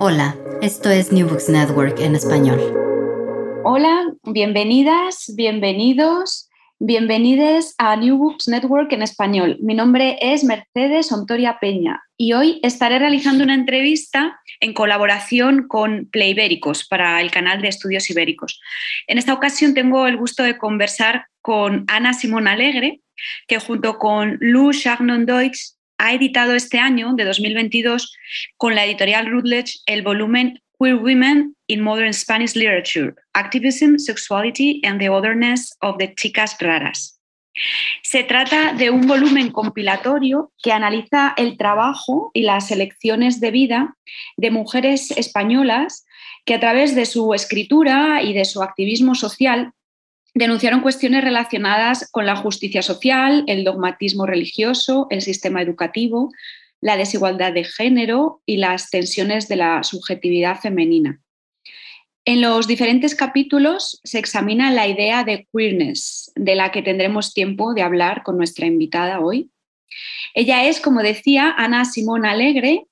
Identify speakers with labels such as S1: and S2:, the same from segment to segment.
S1: Hola, esto es New Books Network en español.
S2: Hola, bienvenidas, bienvenidos, bienvenides a New Books Network en español. Mi nombre es Mercedes Ontoria Peña y hoy estaré realizando una entrevista en colaboración con Playbéricos para el canal de estudios ibéricos. En esta ocasión tengo el gusto de conversar con Ana Simón Alegre, que junto con Lou Chagnon Deutsch ha editado este año, de 2022, con la editorial Routledge, el volumen Queer Women in Modern Spanish Literature, Activism, Sexuality and the Otherness of the Chicas Raras. Se trata de un volumen compilatorio que analiza el trabajo y las elecciones de vida de mujeres españolas que a través de su escritura y de su activismo social denunciaron cuestiones relacionadas con la justicia social, el dogmatismo religioso, el sistema educativo, la desigualdad de género y las tensiones de la subjetividad femenina. En los diferentes capítulos se examina la idea de queerness, de la que tendremos tiempo de hablar con nuestra invitada hoy. Ella es, como decía, Ana Simón Alegre,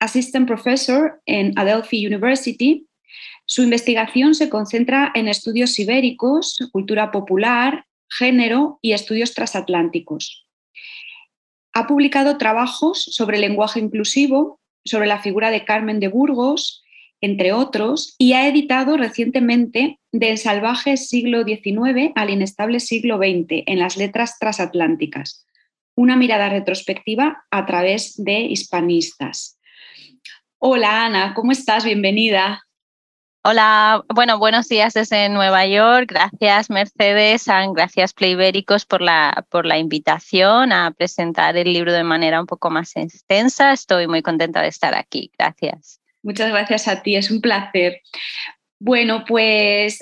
S2: Assistant Professor en Adelphi University su investigación se concentra en estudios ibéricos, cultura popular, género y estudios transatlánticos. Ha publicado trabajos sobre lenguaje inclusivo, sobre la figura de Carmen de Burgos, entre otros, y ha editado recientemente Del salvaje siglo XIX al inestable siglo XX en las letras transatlánticas, una mirada retrospectiva a través de hispanistas. Hola Ana, ¿cómo estás? Bienvenida.
S3: Hola, bueno, buenos días desde Nueva York. Gracias Mercedes, gracias Playbéricos por la, por la invitación a presentar el libro de manera un poco más extensa. Estoy muy contenta de estar aquí. Gracias.
S2: Muchas gracias a ti, es un placer. Bueno, pues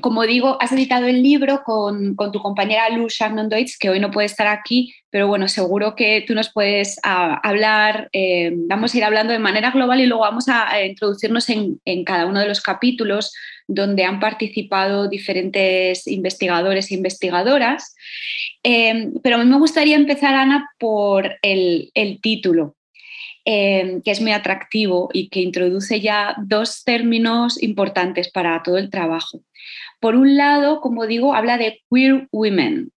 S2: como digo, has editado el libro con, tu compañera Luz Shannon Deutsch, que hoy no puede estar aquí, pero bueno, seguro que tú nos puedes ah, hablar, eh, vamos a ir hablando de manera global y luego vamos a, introducirnos en, cada uno de los capítulos donde han participado diferentes investigadores e investigadoras. Eh, pero a mí me gustaría empezar, Ana, por el título. Em, que es muy atractivo y que introduce ya dos términos importantes para todo el trabajo. Por un lado, como digo, habla de queer women.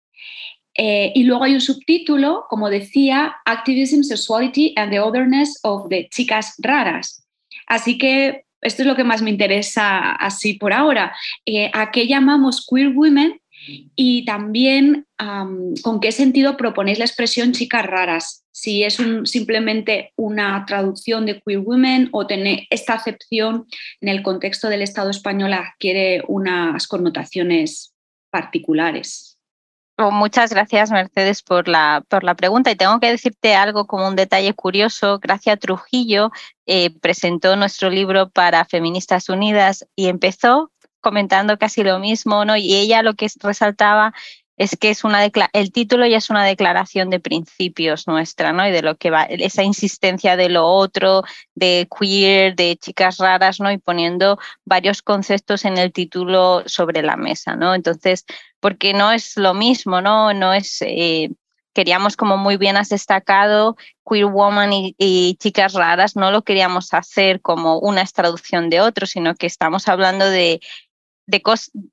S2: Eh, y luego hay un subtítulo, como decía, Activism, Sexuality and the Otherness of the Chicas Raras. Así que esto es lo que más me interesa así por ahora. Eh, ¿A qué llamamos queer women? Y también con qué sentido proponéis la expresión chicas raras si es simplemente una traducción de queer women o tener esta acepción en el contexto del Estado español adquiere unas connotaciones particulares.
S3: Oh, muchas gracias, Mercedes, por la, por la pregunta. Y tengo que decirte algo como un detalle curioso. Gracia Trujillo eh, presentó nuestro libro para Feministas Unidas y empezó comentando casi lo mismo, ¿no? Y ella lo que resaltaba es que es una el título ya es una declaración de principios nuestra, ¿no? Y de lo que va, esa insistencia de lo otro, de queer, de chicas raras, ¿no? Y poniendo varios conceptos en el título sobre la mesa, ¿no? Entonces, porque no es lo mismo, ¿no? No es. Eh, queríamos, como muy bien has destacado, queer woman y, chicas raras, no lo queríamos hacer como una traducción de otro, sino que estamos hablando de de,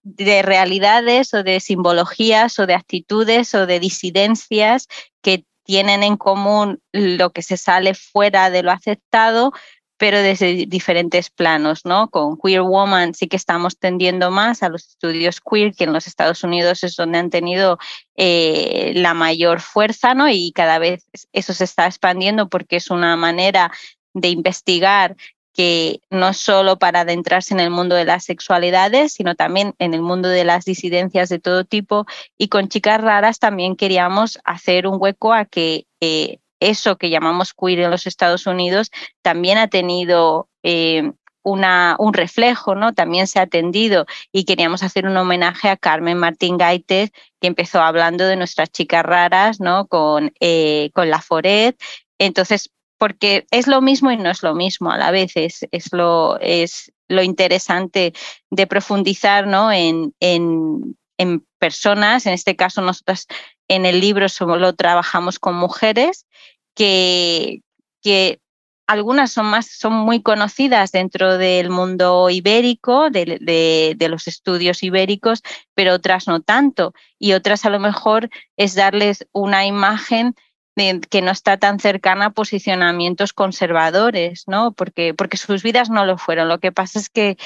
S3: de realidades o de simbologías o de actitudes o de disidencias que tienen en común lo que se sale fuera de lo aceptado, pero desde diferentes planos, ¿no? Con Queer Woman sí que estamos tendiendo más a los estudios queer, que en los Estados Unidos es donde han tenido eh, la mayor fuerza, ¿no? Y cada vez eso se está expandiendo porque es una manera de investigar que no solo para adentrarse en el mundo de las sexualidades, sino también en el mundo de las disidencias de todo tipo. Y con chicas raras también queríamos hacer un hueco a que eh, eso que llamamos queer en los Estados Unidos también ha tenido eh, una, un reflejo, ¿no? También se ha atendido y queríamos hacer un homenaje a Carmen Martín Gaites, que empezó hablando de nuestras chicas raras, ¿no? Con, eh, con la Foret. Entonces, porque es lo mismo y no es lo mismo a la vez, es, lo, es lo interesante de profundizar ¿no? en, en, en personas, en este caso nosotras en el libro solo trabajamos con mujeres que, que algunas son más, son muy conocidas dentro del mundo ibérico, de, de, los estudios ibéricos, pero otras no tanto. Y otras a lo mejor es darles una imagen que no está tan cercana a posicionamientos conservadores, ¿no? Porque, porque sus vidas no lo fueron. Lo que pasa es que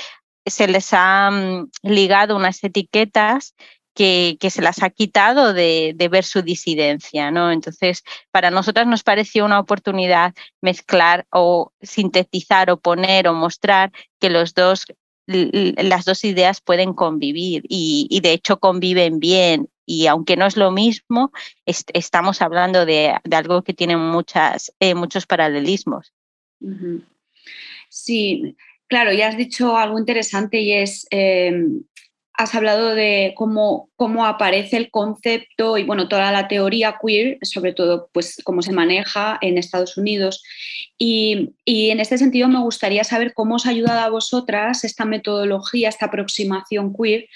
S3: se les ha mm, ligado unas etiquetas que, que, se las ha quitado de, de, ver su disidencia, ¿no? Entonces, para nosotras nos pareció una oportunidad mezclar o sintetizar o poner o mostrar que los dos las dos ideas pueden convivir y, y de hecho conviven bien y aunque no es lo mismo, estamos hablando de, algo que tiene muchas, eh, muchos paralelismos.
S2: Sí, claro, ya has dicho algo interesante y es, em, has hablado de cómo, cómo aparece el concepto y bueno, toda la teoría queer, sobre todo pues cómo se maneja en Estados Unidos. Y, y, en este sentido me gustaría saber cómo os ha ayudado a vosotras esta metodología, esta aproximación queer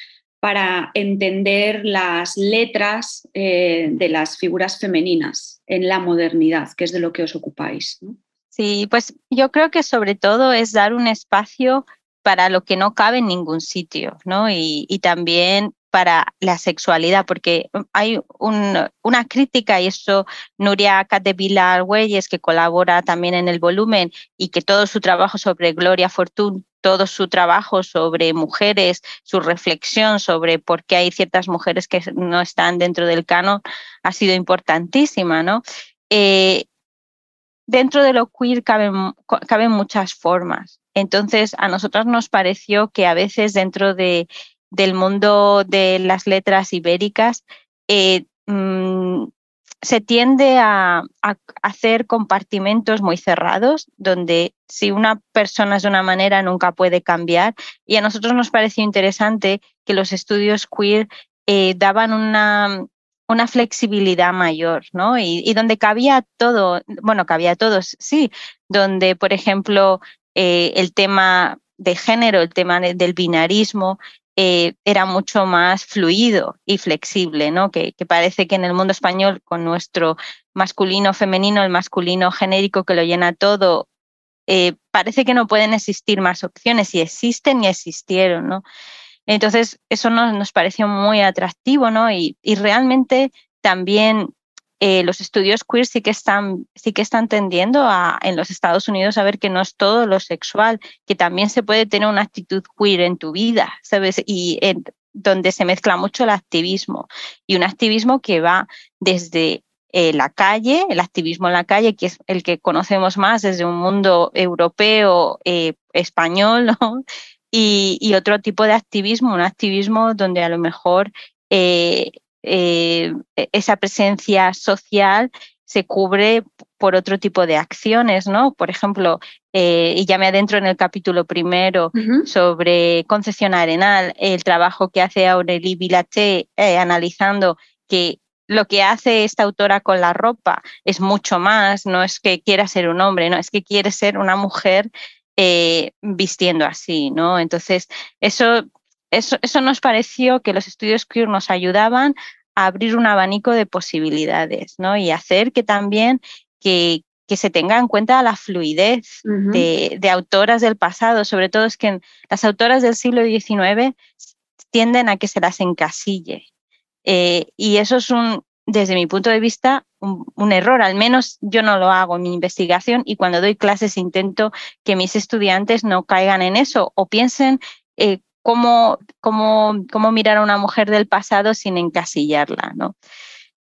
S2: para entender las letras eh, de las figuras femeninas en la modernidad, que es de lo que os ocupáis.
S3: Sí, pues yo creo que sobre todo es dar un espacio para lo que no cabe en ningún sitio, ¿no? Y, también para la sexualidad, porque hay una crítica, y eso Nuria Catevila Argüelles, que colabora también en el volumen, y que todo su trabajo sobre Gloria Fortune todo su trabajo sobre mujeres, su reflexión sobre por qué hay ciertas mujeres que no están dentro del canon ha sido importantísima, ¿no? Eh, dentro de lo queer caben, caben, muchas formas. Entonces, a nosotros nos pareció que a veces dentro de, del mundo de las letras ibéricas eh, mm, se tiende a, hacer compartimentos muy cerrados, donde si una persona es de una manera nunca puede cambiar. Y a nosotros nos pareció interesante que los estudios queer eh, daban una, una flexibilidad mayor, ¿no? Y, donde cabía todo, bueno, cabía todos, sí, donde, por ejemplo, eh, el tema de género, el tema del binarismo, eh, era mucho más fluido y flexible, ¿no? Que, parece que en el mundo español, con nuestro masculino femenino, el masculino genérico que lo llena todo, eh, parece que no pueden existir más opciones y existen y existieron, ¿no? Entonces, eso nos, nos pareció muy atractivo, ¿no? Y, y realmente también eh, los estudios queer sí que están, sí que están tendiendo en los Estados Unidos a ver que no es todo lo sexual, que también se puede tener una actitud queer en tu vida, ¿sabes? Y donde se mezcla mucho el activismo y un activismo que va desde eh, la calle, el activismo en la calle, que es el que conocemos más desde un mundo europeo, eh, español, y, otro tipo de activismo, un activismo donde a lo mejor e-, esa presencia social se cubre por otro tipo de acciones, ¿no? Por ejemplo, eh, y ya me adentro en el capítulo primero sobre Concepción Arenal, el trabajo que hace Aurélie Vilaché eh, analizando que lo que hace esta autora con la ropa es mucho más, no es que quiera ser un hombre, no, es que quiere ser una mujer vistiendo así, ¿no? Entonces, eso eso, eso nos pareció que los estudios queer nos ayudaban a abrir un abanico de posibilidades, ¿no? Y hacer que también que, que se tenga en cuenta la fluidez de, de, autoras del pasado, sobre todo es que las autoras del siglo XIX tienden a que se las encasille. Eh, y eso es un, desde mi punto de vista, un, error. Al menos yo no lo hago en mi investigación y cuando doy clases intento que mis estudiantes no caigan en eso o piensen eh, cómo, cómo, cómo mirar a una mujer del pasado sin encasillarla, ¿no?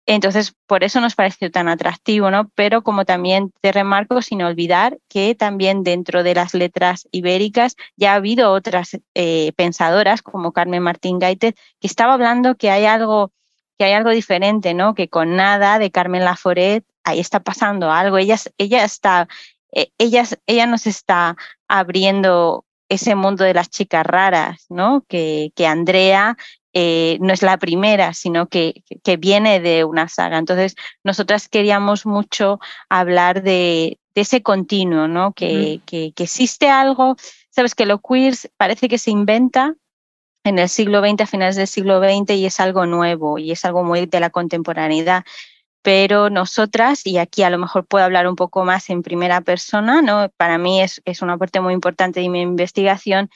S3: Entonces, por eso nos pareció tan atractivo, ¿no? Pero como también te remarco, sin olvidar que también dentro de las letras ibéricas ya ha habido otras eh, pensadoras, como Carmen Martín Gaite, que estaba hablando que hay algo, que hay algo diferente, ¿no? Que con nada de Carmen Laforet ahí está pasando algo. Ella, ella está, eh, ella nos está abriendo ese mundo de las chicas raras, ¿no? Que, que Andrea eh, no es la primera, sino que, que, viene de una saga. Entonces, nosotras queríamos mucho hablar de, ese continuo, ¿no? Que, que, existe algo, sabes que lo queer parece que se inventa en el siglo XX, a finales del siglo XX, y es algo nuevo y es algo muy de la contemporaneidad. Pero nosotras, y aquí a lo mejor puedo hablar un poco más en primera persona, ¿no? Para mí es, es una parte muy importante de mi investigación,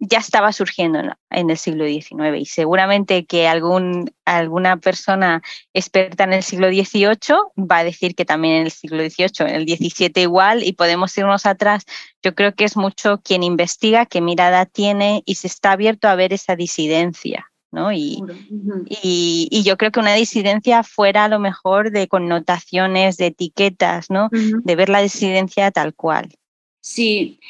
S3: ya estaba surgiendo en el siglo XIX y seguramente que algún, alguna persona experta en el siglo XVIII va a decir que también en el siglo XVIII, en el XVII igual y podemos irnos atrás. Yo creo que es mucho quien investiga, qué mirada tiene y se está abierto a ver esa disidencia. ¿No? Y, y, yo creo que una disidencia fuera a lo mejor de connotaciones, de etiquetas, ¿no? De ver la disidencia tal cual.
S2: Sí,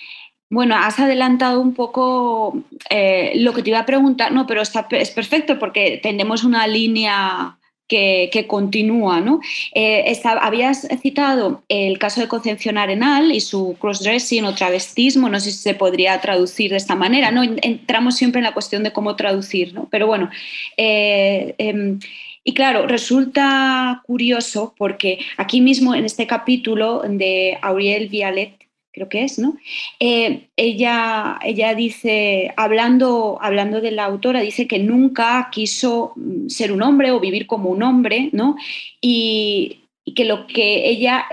S2: bueno, has adelantado un poco eh, lo que te iba a preguntar, no, pero está, es perfecto porque tenemos una línea que, continúa, ¿no? Eh, habías citado el caso de Concepción Arenal y su crossdressing o travestismo, no sé si se podría traducir de esta manera, ¿no? Entramos siempre en la cuestión de cómo traducir, ¿no? Pero bueno, eh, em, y claro, resulta curioso porque aquí mismo en este capítulo de Auriel Vialet creo que es, ¿no? Eh, ella, ella dice, hablando, hablando de la autora, dice que nunca quiso mm, ser un hombre o vivir como un hombre, ¿no? y que lo que ella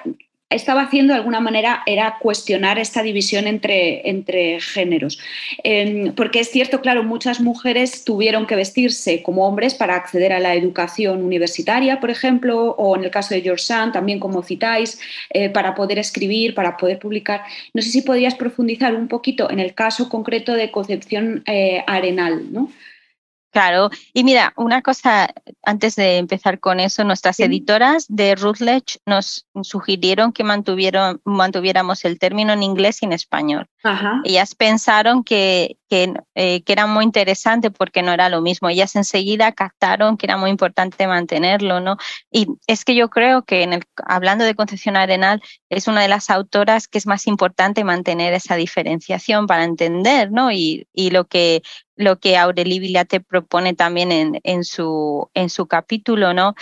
S2: estaba haciendo de alguna manera era cuestionar esta división entre, entre géneros. Em, porque es cierto, claro, muchas mujeres tuvieron que vestirse como hombres para acceder a la educación universitaria, por ejemplo, o en el caso de George Sand, también como citáis, eh, para poder escribir, para poder publicar. No sé si podrías profundizar un poquito en el caso concreto de Concepción eh, Arenal, ¿no?
S3: Claro, y mira, una cosa antes de empezar con eso, nuestras editoras de Rutledge nos sugirieron que mantuvieron, mantuviéramos el término en inglés y en español. Ellas pensaron que, que, eh, que, era muy interesante porque no era lo mismo. Ellas enseguida captaron que era muy importante mantenerlo, ¿no? Y es que yo creo que en el, hablando de Concepción Arenal, es una de las autoras que es más importante mantener esa diferenciación para entender, ¿no? Y, y lo que lo que Aureli Vilate propone también en, en, su, en su capítulo, ¿no?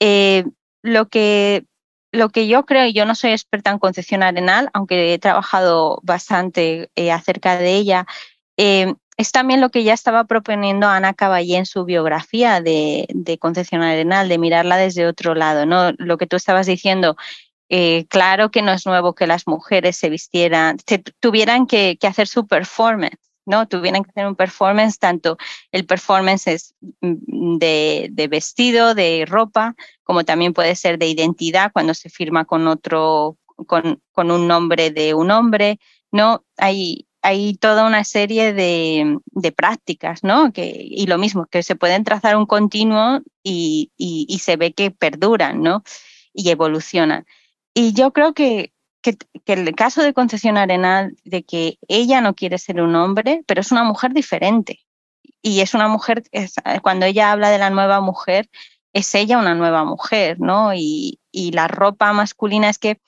S3: Eh, lo que lo que yo creo, y yo no soy experta en Concepción Arenal, aunque he trabajado bastante eh, acerca de ella, eh, es también lo que ya estaba proponiendo Ana Caballé en su biografía de, de, Concepción Arenal, de mirarla desde otro lado, ¿no? Lo que tú estabas diciendo, claro que no es nuevo que las mujeres se vistieran, tuvieran que, que hacer su performance, ¿no? Tuvieran que hacer un performance, tanto el performance es mm, de, de, vestido, de ropa, como también puede ser de identidad cuando se firma con otro, con, con un nombre de un hombre, ¿no? Hay, hay toda una serie de, prácticas, ¿no? Y lo mismo, que se pueden trazar un continuo y, se ve que perduran, ¿no? Y evolucionan. Y yo creo que que, el caso de Concesión Arenal, de que ella no quiere ser un hombre, pero es una mujer diferente. Y es una mujer, cuando ella habla de la nueva mujer, es ella una nueva mujer, ¿no? Y la ropa masculina es que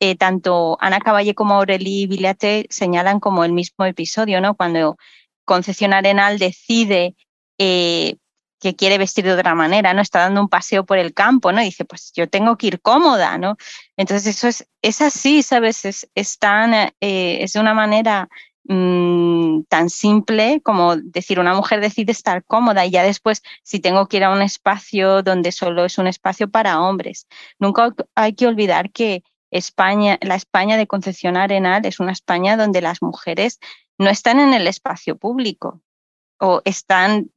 S3: eh, tanto Ana Caballé como Aurélie Villate señalan como el mismo episodio, ¿no? Cuando Concesión Arenal decide eh, que quiere vestir de otra manera, ¿no? Está dando un paseo por el campo, ¿no? Y dice, pues yo tengo que ir cómoda, ¿no? Entonces eso es, es así, ¿sabes? Es, tan, eh, es de una manera mmm, tan simple como decir, una mujer decide estar cómoda y ya después, si tengo que ir a un espacio donde solo es un espacio para hombres. Nunca hay que olvidar que España, la España de Concepción Arenal es una España donde las mujeres no están en el espacio público o están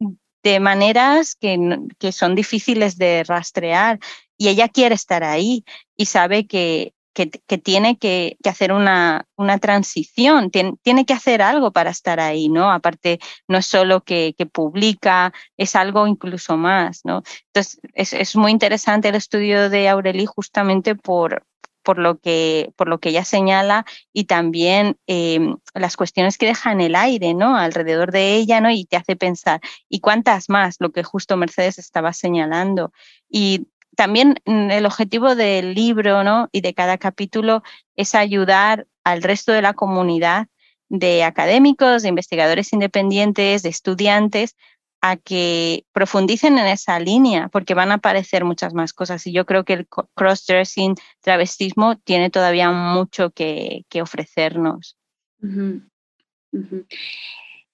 S3: de maneras que, que son difíciles de rastrear. Y ella quiere estar ahí y sabe que, que, tiene que, hacer una, una transición, tiene, que hacer algo para estar ahí, ¿no? Aparte, no es solo que, publica, es algo incluso más, ¿no? Entonces, es, muy interesante el estudio de Aureli justamente por, por lo que, por lo que ella señala y también em, las cuestiones que deja en el aire, ¿no? Alrededor de ella, ¿no? Y te hace pensar, ¿y cuántas más? Lo que justo Mercedes estaba señalando. Y también mm, el objetivo del libro ¿no? y de cada capítulo es ayudar al resto de la comunidad de académicos, de investigadores independientes, de estudiantes, a que profundicen en esa línea, porque van a aparecer muchas más cosas. Y yo creo que el cross-dressing, travestismo, tiene todavía mucho que, ofrecernos.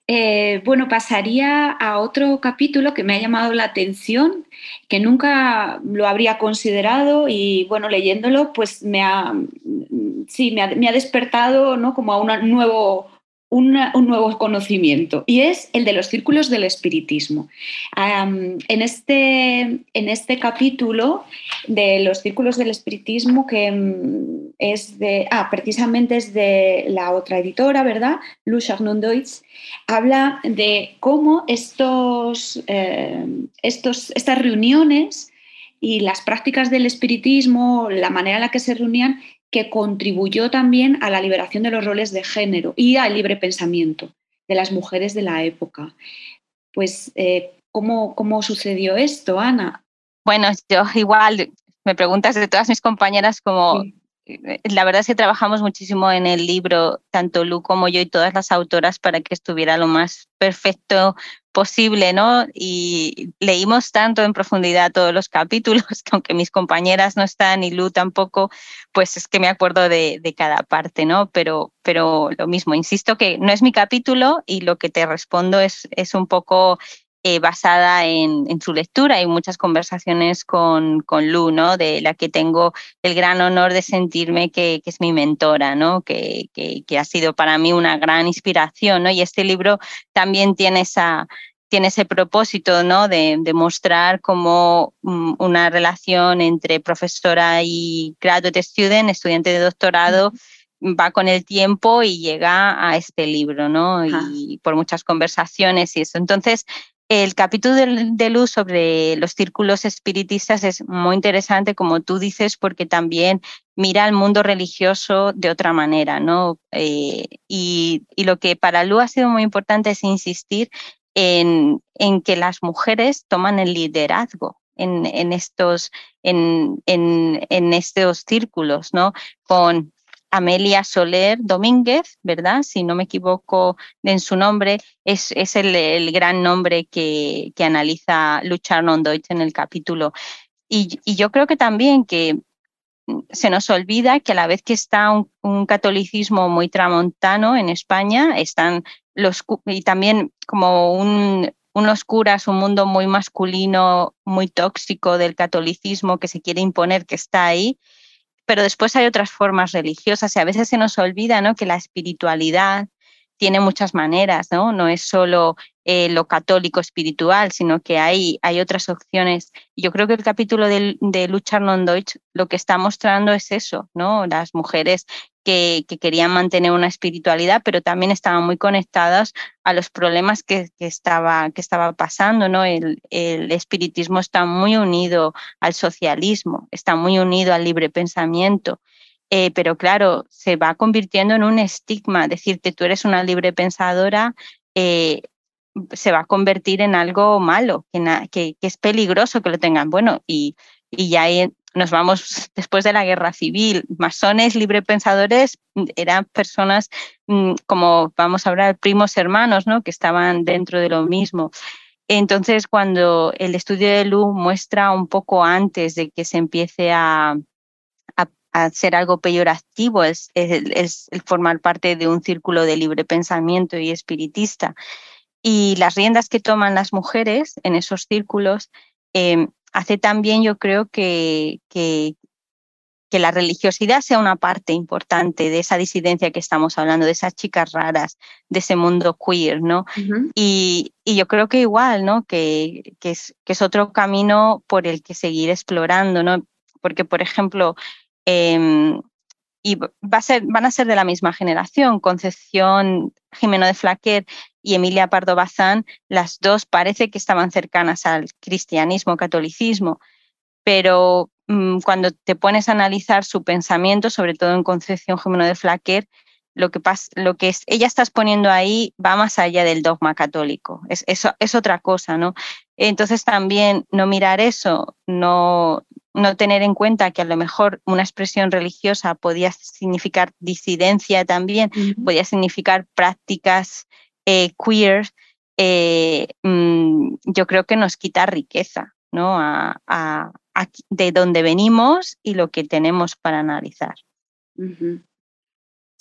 S2: Eh, bueno, pasaría a otro capítulo que me ha llamado la atención, que nunca lo habría considerado y bueno, leyéndolo, pues me ha, sí, me ha, despertado ¿no? como a un nuevo un nuevo conocimiento y es el de los círculos del espiritismo. en, este, en este capítulo de los círculos del espiritismo, que mm, es de, ah, precisamente es de la otra editora, ¿verdad? Lou Deutsch, habla de cómo estos, eh, estos, estas reuniones y las prácticas del espiritismo, la manera en la que se reunían, que contribuyó también a la liberación de los roles de género y al libre pensamiento de las mujeres de la época. Pues, eh, ¿cómo, ¿cómo sucedió esto, Ana?
S3: Bueno, yo igual me preguntas de todas mis compañeras como eh, la verdad es que trabajamos muchísimo en el libro, tanto Lu como yo y todas las autoras, para que estuviera lo más perfecto posible, ¿no? Y leímos tanto en profundidad todos los capítulos, que aunque mis compañeras no están y Lu tampoco, pues es que me acuerdo de, cada parte, ¿no? Pero, pero lo mismo, insisto que no es mi capítulo y lo que te respondo es, es un poco eh, basada en, su lectura. Hay muchas conversaciones con, con Lu, ¿no? De la que tengo el gran honor de sentirme que, es mi mentora, ¿no? Que, que, ha sido para mí una gran inspiración. Y este libro también tiene esa tiene ese propósito ¿no? de, de mostrar cómo mm, una relación entre profesora y graduate student, estudiante de doctorado, va con el tiempo y llega a este libro, ¿no? Y por muchas conversaciones y eso. Entonces, el capítulo de, Luz sobre los círculos espiritistas es muy interesante, como tú dices, porque también mira al mundo religioso de otra manera, ¿no? Eh, y, lo que para Lu ha sido muy importante es insistir en, que las mujeres toman el liderazgo en, estos, en, en, estos círculos, ¿no? Con Amelia Soler Domínguez, ¿verdad? Si no me equivoco en su nombre, es, es el, gran nombre que, que analiza Luchar Deutsch en el capítulo. Y, yo creo que también que se nos olvida que a la vez que está un, catolicismo muy tramontano en España, están los y también como un, unos curas, un mundo muy masculino, muy tóxico del catolicismo que se quiere imponer, que está ahí, pero después hay otras formas religiosas y a veces se nos olvida ¿no? que la espiritualidad tiene muchas maneras, ¿no? No es solo eh, lo católico espiritual, sino que hay, hay otras opciones. Yo creo que el capítulo de, de Luchar non Deutsch lo que está mostrando es eso, ¿no? Las mujeres que, querían mantener una espiritualidad, pero también estaban muy conectadas a los problemas que, estaba, que estaba pasando. ¿no? El, espiritismo está muy unido al socialismo, está muy unido al libre pensamiento. Eh, pero claro, se va convirtiendo en un estigma, decirte tú eres una libre pensadora, eh, se va a convertir en algo malo, que, que, es peligroso que lo tengan. Bueno, y, y ya nos vamos después de la guerra civil. Masones, librepensadores, eran personas mm, como, vamos a hablar, primos hermanos, ¿no? Que estaban dentro de lo mismo. Entonces, cuando el estudio de Lu muestra un poco antes de que se empiece a, a, ser algo peyorativo, es, es, el formar parte de un círculo de libre pensamiento y espiritista. Y las riendas que toman las mujeres en esos círculos, em, hace también yo creo que, que, que la religiosidad sea una parte importante de esa disidencia que estamos hablando, de esas chicas raras, de ese mundo queer, ¿no? y, yo creo que igual, ¿no? Que, que, es, que es otro camino por el que seguir explorando, ¿no? Porque, por ejemplo, em, y van a ser de la misma generación, Concepción Jimeno de Flaquer y Emilia Pardo Bazán, las dos parece que estaban cercanas al cristianismo, catolicismo, pero Mm, cuando te pones a analizar su pensamiento, sobre todo en Concepción Jimeno de Flaquer, lo que, lo que ella está exponiendo ahí va más allá del dogma católico, es, es, otra cosa, ¿no? Entonces también no mirar eso, no, no tener en cuenta que a lo mejor una expresión religiosa podía significar disidencia también, podía significar prácticas eh, queer, eh, mm, yo creo que nos quita riqueza ¿no? a, de dónde venimos y lo que tenemos para analizar.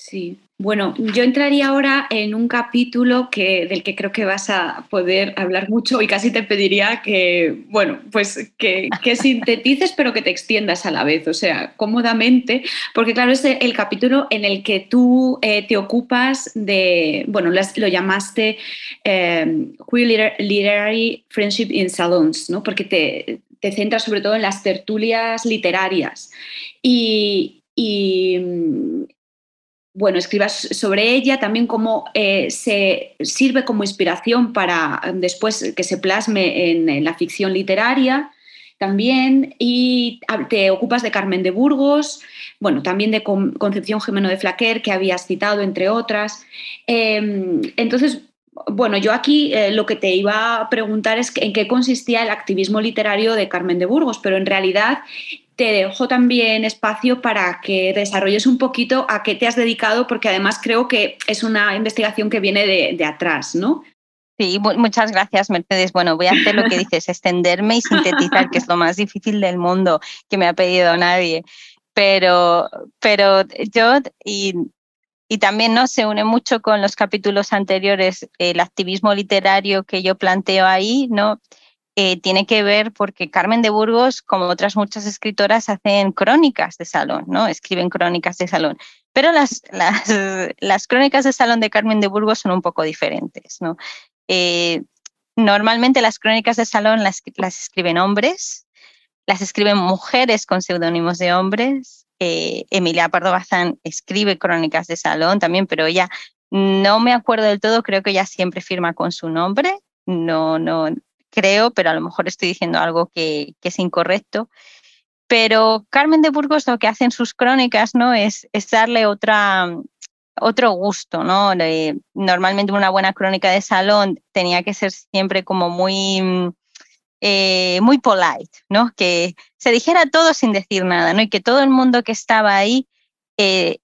S2: Sí, bueno, yo entraría ahora en un capítulo que, del que creo que vas a poder hablar mucho y casi te pediría que, bueno, pues que, sintetices pero que te extiendas a la vez, o sea, cómodamente, porque claro, es el capítulo en el que tú eh, te ocupas de, bueno, lo llamaste eh, Queer Literary Friendship in Salons, ¿no? Porque te, te centras sobre todo en las tertulias literarias. Y, bueno, escribas sobre ella, también cómo eh, se sirve como inspiración para después que se plasme en, la ficción literaria también, y te ocupas de Carmen de Burgos, bueno, también de Concepción Gemeno de Flaquer, que habías citado, entre otras. Em, entonces, bueno, yo aquí eh, lo que te iba a preguntar es en qué consistía el activismo literario de Carmen de Burgos, pero en realidad te dejo también espacio para que desarrolles un poquito a qué te has dedicado, porque además creo que es una investigación que viene de, atrás, ¿no?
S3: Sí, muchas gracias, Mercedes. Bueno, voy a hacer lo que dices, extenderme y sintetizar, que es lo más difícil del mundo que me ha pedido nadie. Pero, pero yo, y, y también ¿no? se une mucho con los capítulos anteriores, el activismo literario que yo planteo ahí, ¿no? Eh, tiene que ver porque Carmen de Burgos, como otras muchas escritoras, hacen crónicas de salón, ¿no? Escriben crónicas de salón. Pero las, las, las crónicas de salón de Carmen de Burgos son un poco diferentes, ¿no? Eh, normalmente las crónicas de salón las, las escriben hombres, las escriben mujeres con seudónimos de hombres. Eh, Emilia Pardo Bazán escribe crónicas de salón también, pero ella no me acuerdo del todo, creo que ella siempre firma con su nombre. No, no, creo, pero a lo mejor estoy diciendo algo que, es incorrecto. Pero Carmen de Burgos lo que hace en sus crónicas ¿no? es, darle otra, otro gusto. ¿no? normalmente una buena crónica de salón tenía que ser siempre como muy, eh, muy polite, ¿no? que se dijera todo sin decir nada ¿no? y que todo el mundo que estaba ahí, eh,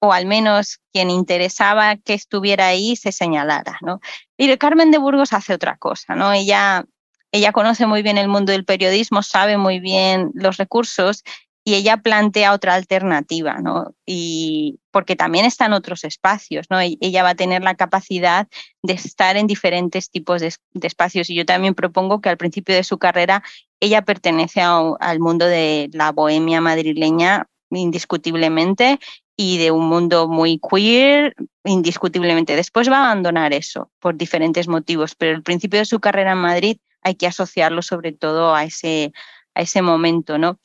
S3: o al menos quien interesaba que estuviera ahí, se señalara. ¿no? Y Carmen de Burgos hace otra cosa, ¿no? Ella, ella conoce muy bien el mundo del periodismo, sabe muy bien los recursos y ella plantea otra alternativa, ¿no? Y porque también está en otros espacios, ¿no? E-, ella va a tener la capacidad de estar en diferentes tipos de, espacios. Y yo también propongo que al principio de su carrera ella pertenece al mundo de la bohemia madrileña indiscutiblemente y de un mundo muy queer, indiscutiblemente. Después va a abandonar eso por diferentes motivos, pero el principio de su carrera en Madrid hay que asociarlo sobre todo a ese, a ese momento, ¿no?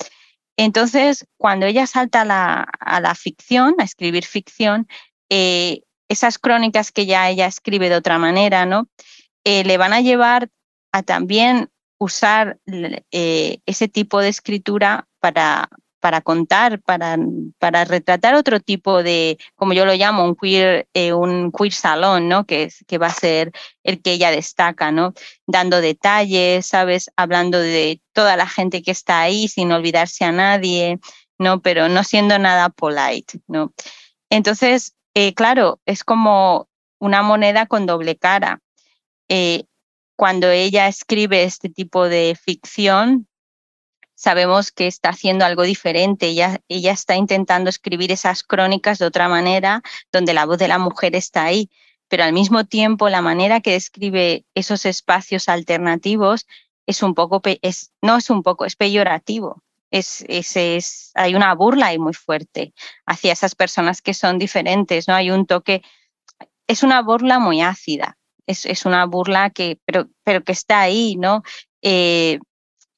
S3: Entonces, cuando ella salta a la, ficción, a escribir ficción, eh, esas crónicas que ya ella escribe de otra manera, ¿no? Eh, le van a llevar a también usar eh, ese tipo de escritura para, para contar, para, para retratar otro tipo de, como yo lo llamo, un queer, eh, un queer salón, ¿no? Que, que va a ser el que ella destaca, ¿no? Dando detalles, ¿sabes? Hablando de toda la gente que está ahí sin olvidarse a nadie, ¿no? Pero no siendo nada polite, ¿no? Entonces, eh, claro, es como una moneda con doble cara. Eh, cuando ella escribe este tipo de ficción, sabemos que está haciendo algo diferente. Ella, está intentando escribir esas crónicas de otra manera, donde la voz de la mujer está ahí, pero al mismo tiempo la manera que describe esos espacios alternativos es un poco, no es un poco, es peyorativo. es, es, hay una burla ahí muy fuerte hacia esas personas que son diferentes, ¿no? Hay un toque, es una burla muy ácida, es, es una burla que, pero, pero que está ahí, ¿no? Eh,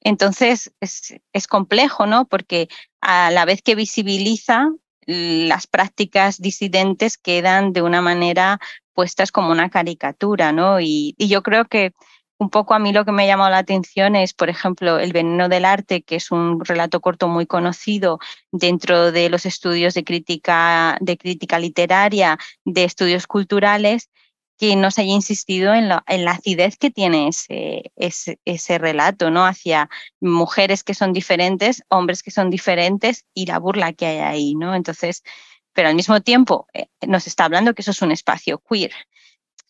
S3: entonces es, es, complejo, ¿no? Porque a la vez que visibiliza, las prácticas disidentes quedan de una manera puestas como una caricatura, ¿no? Y, y yo creo que un poco a mí lo que me ha llamado la atención es, por ejemplo, El veneno del arte, que es un relato corto muy conocido dentro de los estudios de crítica, de crítica literaria, de estudios culturales, que nos haya insistido en la, en la acidez que tiene ese, ese, ese, relato, ¿no? Hacia mujeres que son diferentes, hombres que son diferentes y la burla que hay ahí, ¿no? Entonces, pero al mismo tiempo eh, nos está hablando que eso es un espacio queer.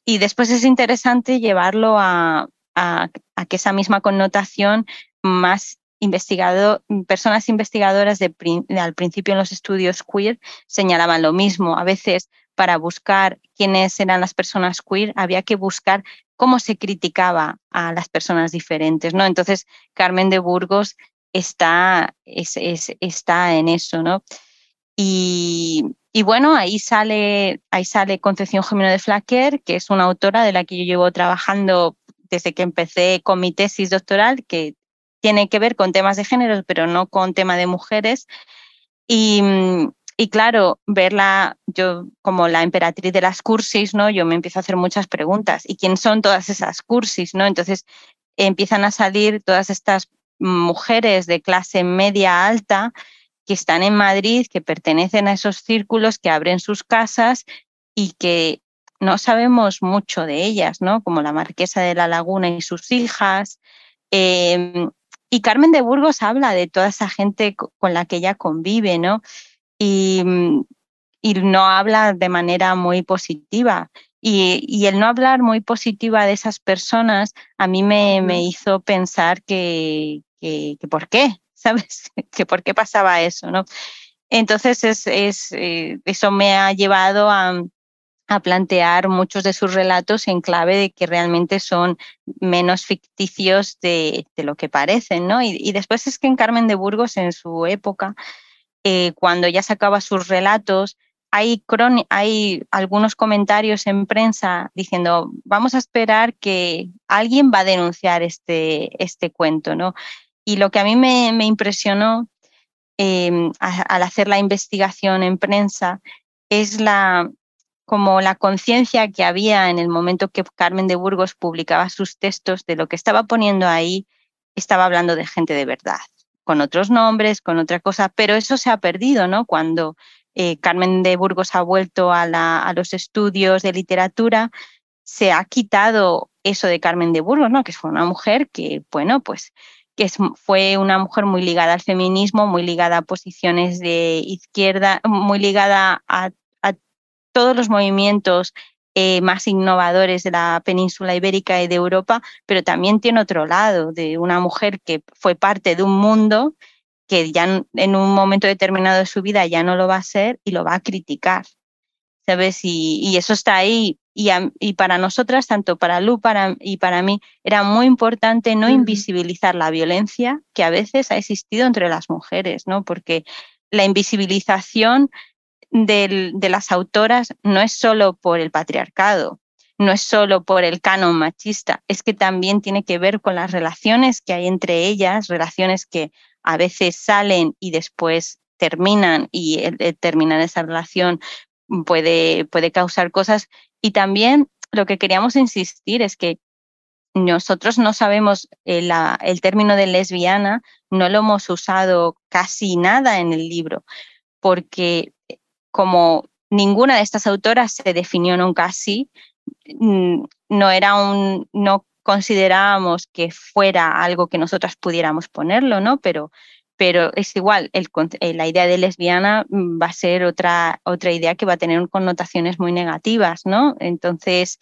S3: Y después es interesante llevarlo a, a, que esa misma connotación más investigado, personas investigadoras de, al principio en los estudios queer señalaban lo mismo. A veces para buscar quiénes eran las personas queer había que buscar cómo se criticaba a las personas diferentes, ¿no? Entonces Carmen de Burgos está, es, es, está en eso, ¿no? Y, y, bueno, ahí sale, ahí sale Concepción Jimeno de Flaquer, que es una autora de la que yo llevo trabajando desde que empecé con mi tesis doctoral, que tiene que ver con temas de género, pero no con tema de mujeres. Y, y claro, verla yo como la emperatriz de las cursis, ¿no? Yo me empiezo a hacer muchas preguntas. ¿Y quién son todas esas cursis, no? Entonces empiezan a salir todas estas mujeres de clase media alta que están en Madrid, que pertenecen a esos círculos, que abren sus casas y que no sabemos mucho de ellas, ¿no? Como la marquesa de la Laguna y sus hijas. Em, y Carmen de Burgos habla de toda esa gente con la que ella convive, ¿no? Y, y no habla de manera muy positiva. Y, y, el no hablar muy positiva de esas personas a mí me, me hizo pensar que, que, que, por qué, ¿sabes? que por qué pasaba eso, ¿no? Entonces es, es, eh, eso me ha llevado a, a plantear muchos de sus relatos en clave de que realmente son menos ficticios de, de lo que parecen, ¿no? Y, y, después es que en Carmen de Burgos, en su época, eh, cuando ya sacaba sus relatos, hay, algunos comentarios en prensa diciendo, vamos a esperar que alguien va a denunciar este, este cuento, ¿no? Y lo que a mí me, impresionó eh, al hacer la investigación en prensa es la, como la conciencia que había en el momento que Carmen de Burgos publicaba sus textos de lo que estaba poniendo ahí, estaba hablando de gente de verdad, con otros nombres, con otra cosa, pero eso se ha perdido, ¿no? Cuando eh, Carmen de Burgos ha vuelto a, los estudios de literatura, se ha quitado eso de Carmen de Burgos, ¿no? Que fue una mujer que, bueno, pues que fue una mujer muy ligada al feminismo, muy ligada a posiciones de izquierda, muy ligada a todos los movimientos eh, más innovadores de la península ibérica y de Europa, pero también tiene otro lado, de una mujer que fue parte de un mundo que ya en un momento determinado de su vida ya no lo va a ser y lo va a criticar. ¿Sabes? Y, y eso está ahí. Y, a, y, para nosotras, tanto para Lu para, y para mí, era muy importante no invisibilizar la violencia que a veces ha existido entre las mujeres, ¿no? Porque la invisibilización del, de las autoras no es solo por el patriarcado, no es solo por el canon machista, es que también tiene que ver con las relaciones que hay entre ellas, relaciones que a veces salen y después terminan y el terminar esa relación puede, puede causar cosas. Y también lo que queríamos insistir es que nosotros no sabemos eh, el término de lesbiana, no lo hemos usado casi nada en el libro, porque como ninguna de estas autoras se definió nunca así, mm, no era un, no considerábamos que fuera algo que nosotras pudiéramos ponerlo, ¿no? Pero, pero es igual, eh, la idea de lesbiana mm, va a ser otra, otra idea que va a tener connotaciones muy negativas, ¿no? Entonces,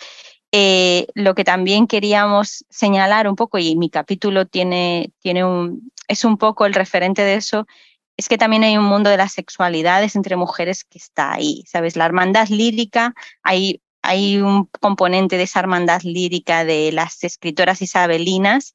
S3: eh, lo que también queríamos señalar un poco, y mi capítulo tiene, tiene un, es un poco el referente de eso, es que también hay un mundo de las sexualidades entre mujeres que está ahí, ¿sabes? La hermandad lírica, hay, hay un componente de esa hermandad lírica de las escritoras isabelinas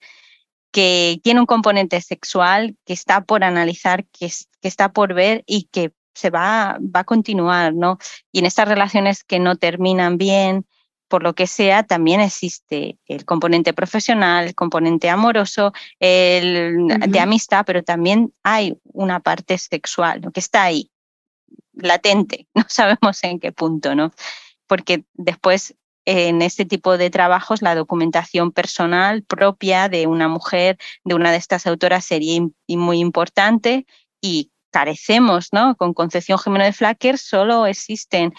S3: que tiene un componente sexual que está por analizar, que, que está por ver y que se va, va a continuar, ¿no? Y en estas relaciones que no terminan bien, por lo que sea, también existe el componente profesional, el componente amoroso, el de amistad, pero también hay una parte sexual, que está ahí, latente, no sabemos en qué punto, ¿no? Porque después en este tipo de trabajos la documentación personal propia de una mujer, de una de estas autoras sería muy importante y carecemos, ¿no? Con Concepción Jimeno de Flacker solo existen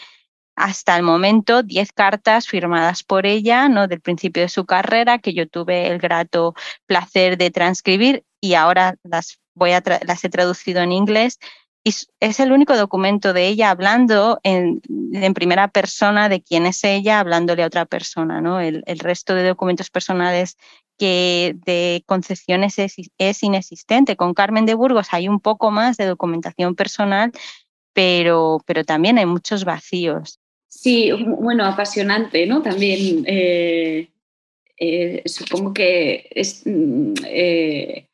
S3: hasta el momento 10 cartas firmadas por ella, ¿no? Del principio de su carrera, que yo tuve el grato placer de transcribir y ahora las, voy a las he traducido en inglés. Y es el único documento de ella hablando en, primera persona de quién es ella, hablándole a otra persona. ¿no? El, resto de documentos personales que de concepciones es, es, inexistente. Con Carmen de Burgos hay un poco más de documentación personal, pero, pero también hay muchos vacíos.
S2: Sí, bueno, apasionante, ¿no? También eh, eh, supongo que es mm, eh,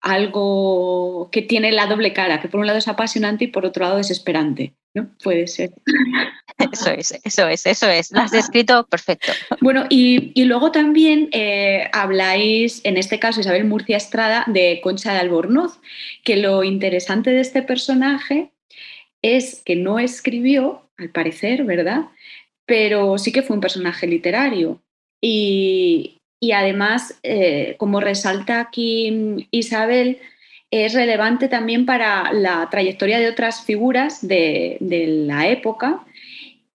S2: algo que tiene la doble cara, que por un lado es apasionante y por otro lado desesperante, ¿no? Puede ser.
S3: Eso es, eso es, eso es. Lo has descrito perfecto.
S2: Bueno, y, y luego también habláis, en este caso Isabel Murcia Estrada, de Concha de Albornoz, que lo interesante de este personaje es que no escribió al parecer, ¿verdad? Pero sí que fue un personaje literario. Y, además, eh, como resalta aquí Isabel, es relevante también para la trayectoria de otras figuras de, la época.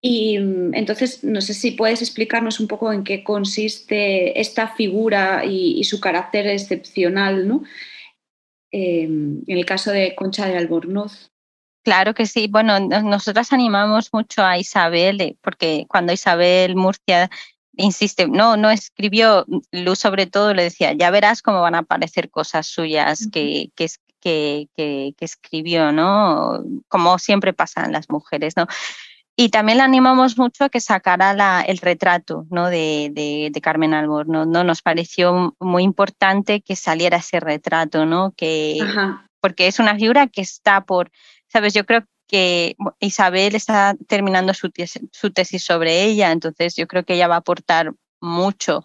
S2: Y entonces, no sé si puedes explicarnos un poco en qué consiste esta figura y, su carácter excepcional, ¿no? Eh, en el caso de Concha de Albornoz.
S3: Claro que sí. Bueno, nosotras animamos mucho a Isabel, eh, porque cuando Isabel Murcia insiste, no, no escribió, Luz sobre todo le decía, ya verás cómo van a aparecer cosas suyas que, que, que, que escribió, ¿no? Como siempre pasan las mujeres, ¿no? Y también la animamos mucho a que sacara la, el retrato ¿no? de, de, de Carmen Albor. ¿no? Nos pareció muy importante que saliera ese retrato, ¿no? que, porque es una figura que está por, Sabes, yo creo que Isabel está terminando su tesis, sobre ella, entonces yo creo que ella va a aportar mucho,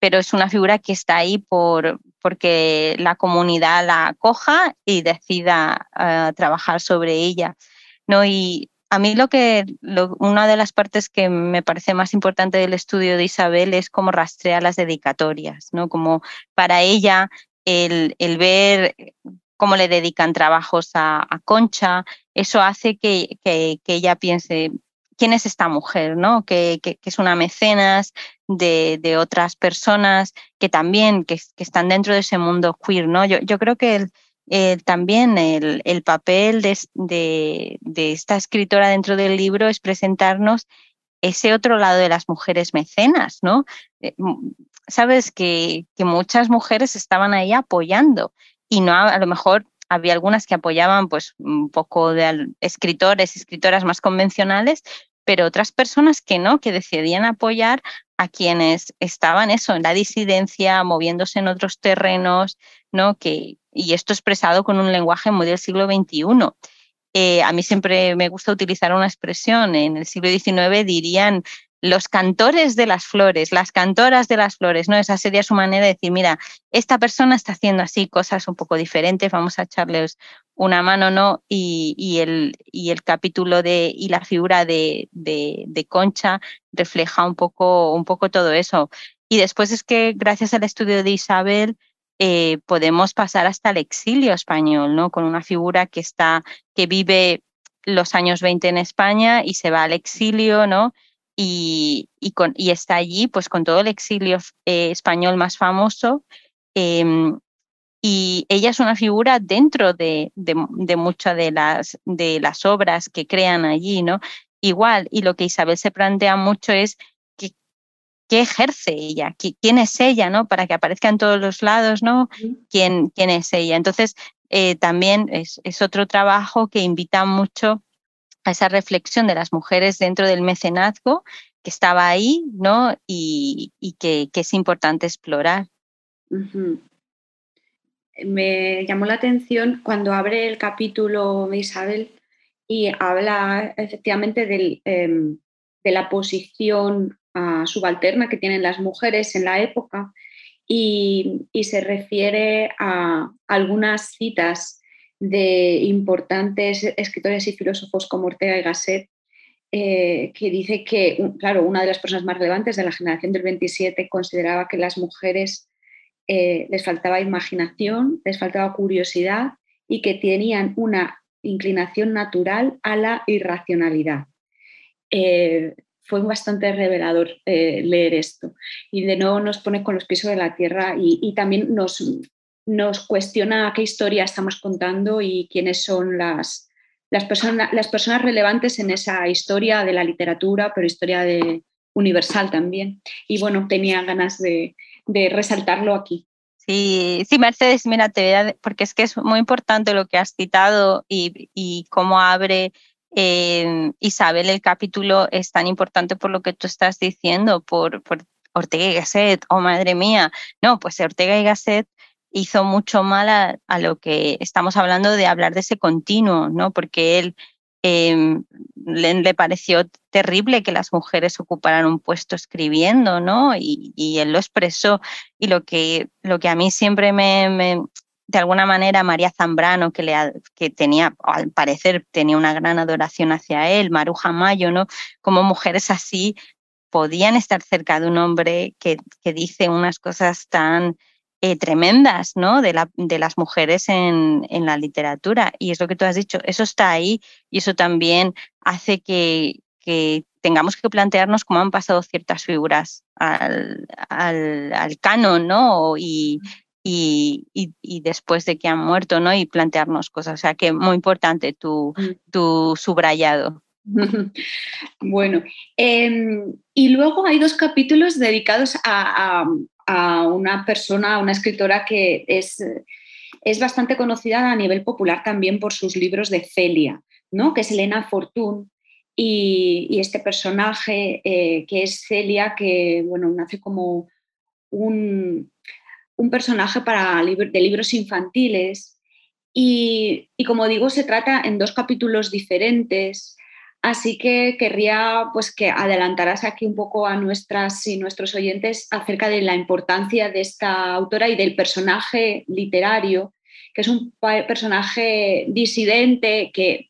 S3: pero es una figura que está ahí por, porque la comunidad la acoja y decida ah, trabajar sobre ella. ¿no? Y a mí lo que, una de las partes que me parece más importante del estudio de Isabel es cómo rastrea las dedicatorias, ¿no? Como para ella el, el ver cómo le dedican trabajos a, Concha, eso hace que, que, ella piense, ¿quién es esta mujer? ¿no? Que, que es una mecenas de, de, otras personas que también que, están dentro de ese mundo queer. ¿no? Yo, yo creo que también el, el papel de, de, de, esta escritora dentro del libro es presentarnos ese otro lado de las mujeres mecenas, ¿no? Eh, sabes que, que muchas mujeres estaban ahí apoyando y no a, lo mejor había algunas que apoyaban pues un poco de escritores, escritoras más convencionales, pero otras personas que no, que decidían apoyar a quienes estaban eso, en la disidencia, moviéndose en otros terrenos, ¿no? Que, y esto expresado con un lenguaje muy del siglo XXI. Eh, a mí siempre me gusta utilizar una expresión, en el siglo XIX dirían los cantores de las flores, las cantoras de las flores, ¿no? Esa sería su manera de decir, mira, esta persona está haciendo así cosas un poco diferentes, vamos a echarles una mano, ¿no? Y, el, y el capítulo de, y la figura de, de, Concha refleja un poco, un poco todo eso. Y después es que gracias al estudio de Isabel, eh, podemos pasar hasta el exilio español, ¿no? Con una figura que está, que vive los años 20 en España y se va al exilio, ¿no? Y, con, y está allí pues con todo el exilio eh, español más famoso. Em, y ella es una figura dentro de, de, muchas de las, de las obras que crean allí, ¿no? Igual, y lo que Isabel se plantea mucho es qué ejerce ella, quién es ella, ¿no? Para que aparezca en todos los lados, ¿no? ¿Quién, quién es ella? Entonces, eh, también es, es, otro trabajo que invita mucho a esa reflexión de las mujeres dentro del mecenazgo que estaba ahí, ¿no? Y, que, es importante explorar.
S2: me llamó la atención cuando abre el capítulo de Isabel y habla efectivamente em, de la posición subalterna que tienen las mujeres en la época y, se refiere a algunas citas de importantes escritores y filósofos como Ortega y Gasset, eh, que dice que, claro, una de las personas más relevantes de la generación del 27 consideraba que las mujeres eh, les faltaba imaginación, les faltaba curiosidad y que tenían una inclinación natural a la irracionalidad. Eh, fue bastante revelador leer esto y de nuevo nos pone con los pies de la tierra y, también nos, nos, cuestiona qué historia estamos contando y quiénes son las, las, personas las personas relevantes en esa historia de la literatura, pero historia de, universal también. Y bueno, tenía ganas de, resaltarlo aquí.
S3: Sí, sí, Mercedes, mira, te porque es que es muy importante lo que has citado y, y cómo abre eh, Isabel el capítulo es tan importante por lo que tú estás diciendo, por, por Ortega y Gasset, oh madre mía, no, pues Ortega y Gasset hizo mucho mal a, lo que estamos hablando de hablar de ese continuo, ¿no? Porque él Em, le, pareció terrible que las mujeres ocuparan un puesto escribiendo, ¿no? Y, él lo expresó. Y lo que, lo que a mí siempre me, de alguna manera, María Zambrano, que, le, que tenía, al parecer, tenía una gran adoración hacia él, Maruja Mayo, ¿no? Como mujeres así podían estar cerca de un hombre que, que dice unas cosas tan eh, tremendas ¿no? de, la, de, las mujeres en, en, la literatura. Y es lo que tú has dicho, eso está ahí y eso también hace que, que tengamos que plantearnos cómo han pasado ciertas figuras al, al, al canon ¿no? y, y, y, después de que han muerto ¿no? y plantearnos cosas. O sea que muy importante tu, mm. tu subrayado.
S2: Bueno, em, y luego hay dos capítulos dedicados a, a una persona, a una escritora que es, es bastante conocida a nivel popular también por sus libros de Celia, ¿no? que es Elena Fortún. Y, este personaje eh, que es Celia, que bueno, nace como un, personaje para de libros infantiles. Y, y, como digo, se trata en dos capítulos diferentes. Así que querría pues, que adelantaras aquí un poco a nuestras y nuestros oyentes acerca de la importancia de esta autora y del personaje literario, que es un personaje disidente que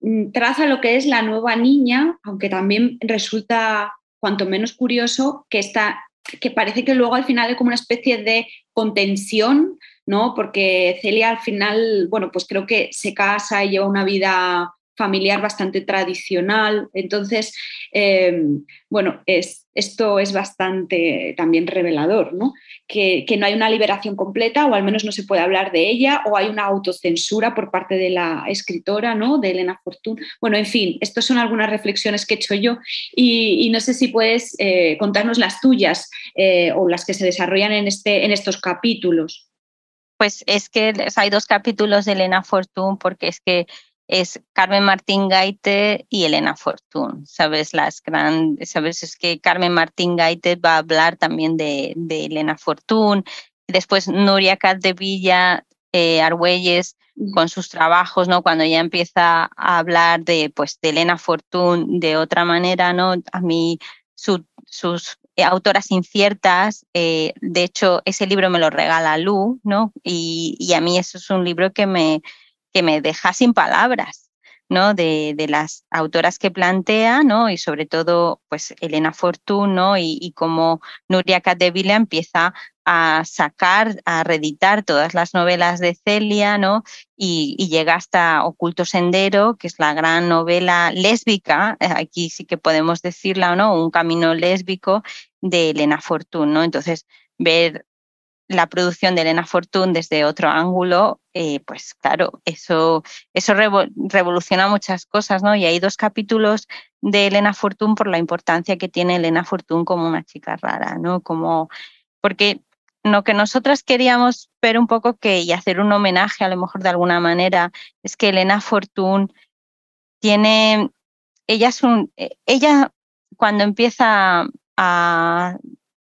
S2: mm, traza lo que es la nueva niña, aunque también resulta cuanto menos curioso que, está, que parece que luego al final hay como una especie de contención, ¿no? Porque Celia al final, bueno, pues creo que se casa y lleva una vida familiar bastante tradicional. Entonces, em, bueno, es, esto es bastante también revelador, ¿no? Que, no hay una liberación completa o al menos no se puede hablar de ella o hay una autocensura por parte de la escritora, ¿no? De Elena Fortún. Bueno, en fin, estas son algunas reflexiones que he hecho yo y, no sé si puedes eh, contarnos las tuyas eh, o las que se desarrollan en, este, en estos capítulos.
S3: Pues es que hay dos capítulos de Elena Fortún porque es que es Carmen Martín Gaite y Elena Fortún. Sabes, las grandes, sabes, es que Carmen Martín Gaite va a hablar también de, de Elena Fortún. Después Nuria Villa eh, Argüelles con sus trabajos, ¿no? Cuando ya empieza a hablar de, pues, de Elena Fortún de otra manera, ¿no? A mí sus autoras inciertas, eh, de hecho, ese libro me lo regala Lu, ¿no? Y, y, a mí eso es un libro que me, que me deja sin palabras, ¿no? De, de las autoras que plantea, ¿no? Y sobre todo, pues, Elena Fortún, ¿no? Y, cómo Nuria Catevila empieza a sacar, a reeditar todas las novelas de Celia, ¿no? Y, llega hasta Oculto Sendero, que es la gran novela lésbica, eh, aquí sí que podemos decirla, ¿no? Un camino lésbico de Elena Fortún. Entonces, ver la producción de Elena Fortún desde otro ángulo, eh, pues claro, eso, eso revoluciona muchas cosas, ¿no? Y hay dos capítulos de Elena Fortún por la importancia que tiene Elena Fortún como una chica rara, ¿no? Como, porque lo que nosotras queríamos ver un poco que y hacer un homenaje a lo mejor de alguna manera es que Elena Fortún tiene, ella es un, eh, ella cuando empieza a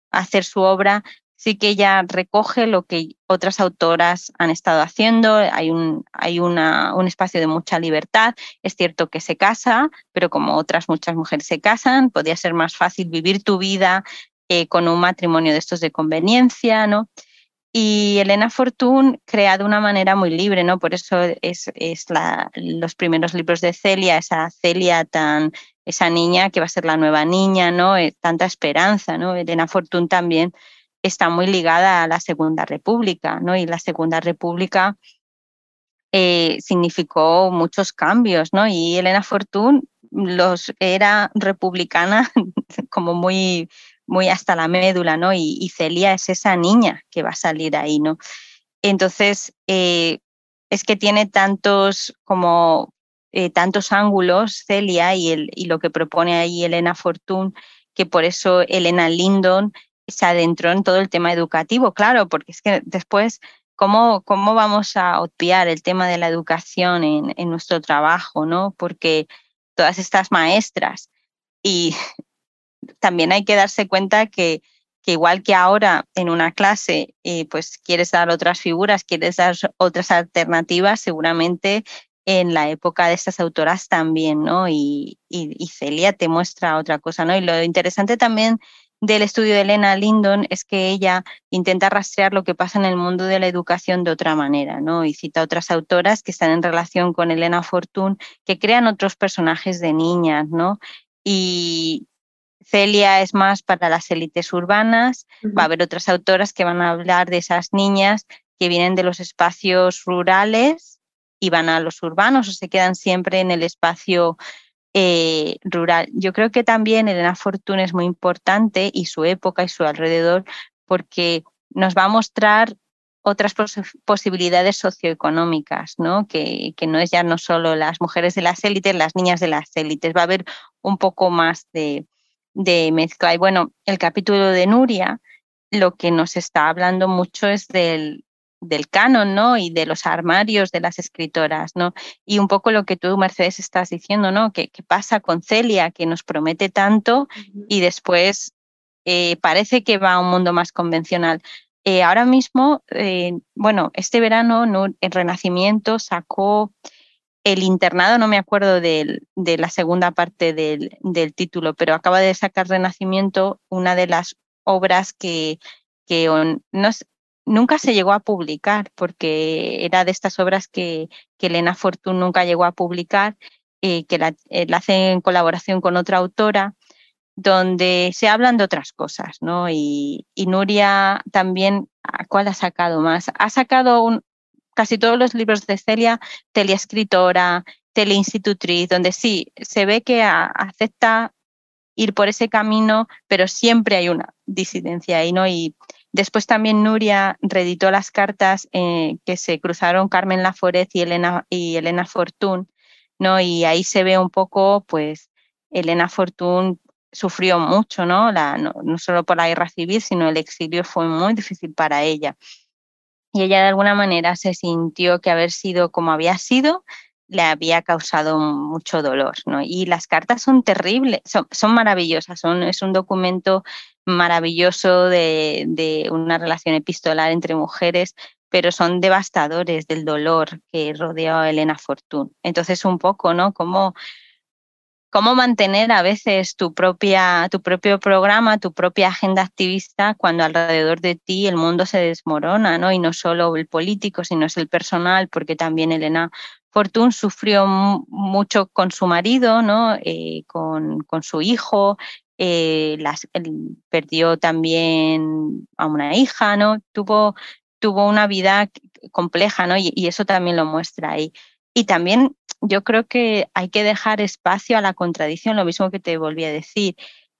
S3: hacer su obra sí que ella recoge lo que otras autoras han estado haciendo, hay, un, hay una, un espacio de mucha libertad, es cierto que se casa, pero como otras muchas mujeres se casan, podría ser más fácil vivir tu vida eh, con un matrimonio de estos de conveniencia, ¿no? Y Elena Fortún crea de una manera muy libre, ¿no? Por eso es, es la, los primeros libros de Celia, esa Celia tan, esa niña que va a ser la nueva niña, ¿no? Eh, tanta esperanza, ¿no? Elena Fortún también está muy ligada a la Segunda República, ¿no? Y la Segunda República eh, significó muchos cambios, ¿no? Y Elena Fortún los era republicana como muy muy hasta la médula, ¿no? Y, Celia es esa niña que va a salir ahí, ¿no? Entonces, eh, es que tiene tantos como eh, tantos ángulos Celia y, el, y lo que propone ahí Elena Fortún, que por eso Elena Lindon se adentró en todo el tema educativo, claro, porque es que después, ¿cómo, cómo vamos a obviar el tema de la educación en, en nuestro trabajo, ¿no? Porque todas estas maestras y también hay que darse cuenta que, que igual que ahora en una clase eh, pues quieres dar otras figuras, quieres dar otras alternativas, seguramente en la época de estas autoras también, ¿no? Y, y, Celia te muestra otra cosa, ¿no? Y lo interesante también del estudio de Elena Lindon es que ella intenta rastrear lo que pasa en el mundo de la educación de otra manera, ¿no? Y cita otras autoras que están en relación con Elena Fortune, que crean otros personajes de niñas, ¿no? Y, Celia es más para las élites urbanas, va a haber otras autoras que van a hablar de esas niñas que vienen de los espacios rurales y van a los urbanos o se quedan siempre en el espacio eh, rural. Yo creo que también Elena Fortuna es muy importante y su época y su alrededor porque nos va a mostrar otras posibilidades socioeconómicas, ¿no? Que, que no es ya no solo las mujeres de las élites, las niñas de las élites, va a haber un poco más de, de mezcla. Y bueno, el capítulo de Nuria lo que nos está hablando mucho es del, del canon, ¿no? Y de los armarios de las escritoras, ¿no? Y un poco lo que tú, Mercedes, estás diciendo, ¿no? ¿Qué, pasa con Celia, que nos promete tanto y después eh, parece que va a un mundo más convencional? Eh, ahora mismo, eh, bueno, este verano el Renacimiento sacó el internado, no me acuerdo de, la segunda parte del, título, pero acaba de sacar Renacimiento una de las obras que, que no, nunca se llegó a publicar, porque era de estas obras que, que Elena Fortún nunca llegó a publicar, eh, que la, eh, la, hace en colaboración con otra autora, donde se hablan de otras cosas, ¿no? Y, y Nuria también, ¿cuál ha sacado más? Ha sacado un, casi todos los libros de Celia, teleescritora, teleinstitutriz, donde sí, se ve que acepta ir por ese camino, pero siempre hay una disidencia ahí, ¿no? Y después también Nuria reeditó las cartas eh, que se cruzaron Carmen Laforet y Elena, y Fortún, ¿no? Y ahí se ve un poco, pues, Elena Fortún sufrió mucho, ¿no? No, no solo por la guerra civil, sino el exilio fue muy difícil para ella y ella de alguna manera se sintió que haber sido como había sido le había causado mucho dolor. ¿no? Y las cartas son terribles, son, maravillosas, son, es un documento maravilloso de, de, una relación epistolar entre mujeres, pero son devastadores del dolor que rodeó a Elena Fortún. Entonces, un poco, ¿no? Como cómo mantener a veces tu, propia, tu propio programa, tu propia agenda activista cuando alrededor de ti el mundo se desmorona, ¿no? Y no solo el político, sino es el personal, porque también Elena Fortún sufrió mucho con su marido, ¿no? Eh, con, con, su hijo, eh, las, perdió también a una hija, ¿no? Tuvo, tuvo una vida compleja, ¿no? Y, y eso también lo muestra ahí. Y también yo creo que hay que dejar espacio a la contradicción, lo mismo que te volví a decir.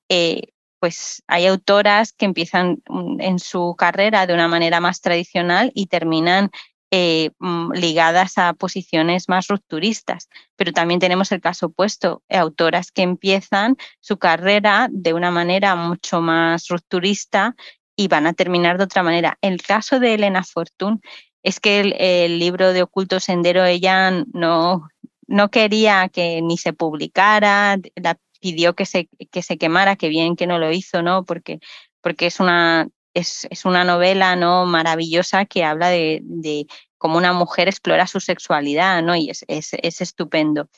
S3: Eh, pues hay autoras que empiezan mm, en su carrera de una manera más tradicional y terminan eh, mm, ligadas a posiciones más rupturistas. Pero también tenemos el caso opuesto, autoras que empiezan su carrera de una manera mucho más rupturista y van a terminar de otra manera. El caso de Elena Fortune es que el, libro de Oculto Sendero ella no, no quería que ni se publicara, la pidió que se, que se quemara, que bien que no lo hizo, ¿no? Porque, porque es una, es, una novela ¿no? maravillosa que habla de, cómo una mujer explora su sexualidad, ¿no? Y es, es, estupendo.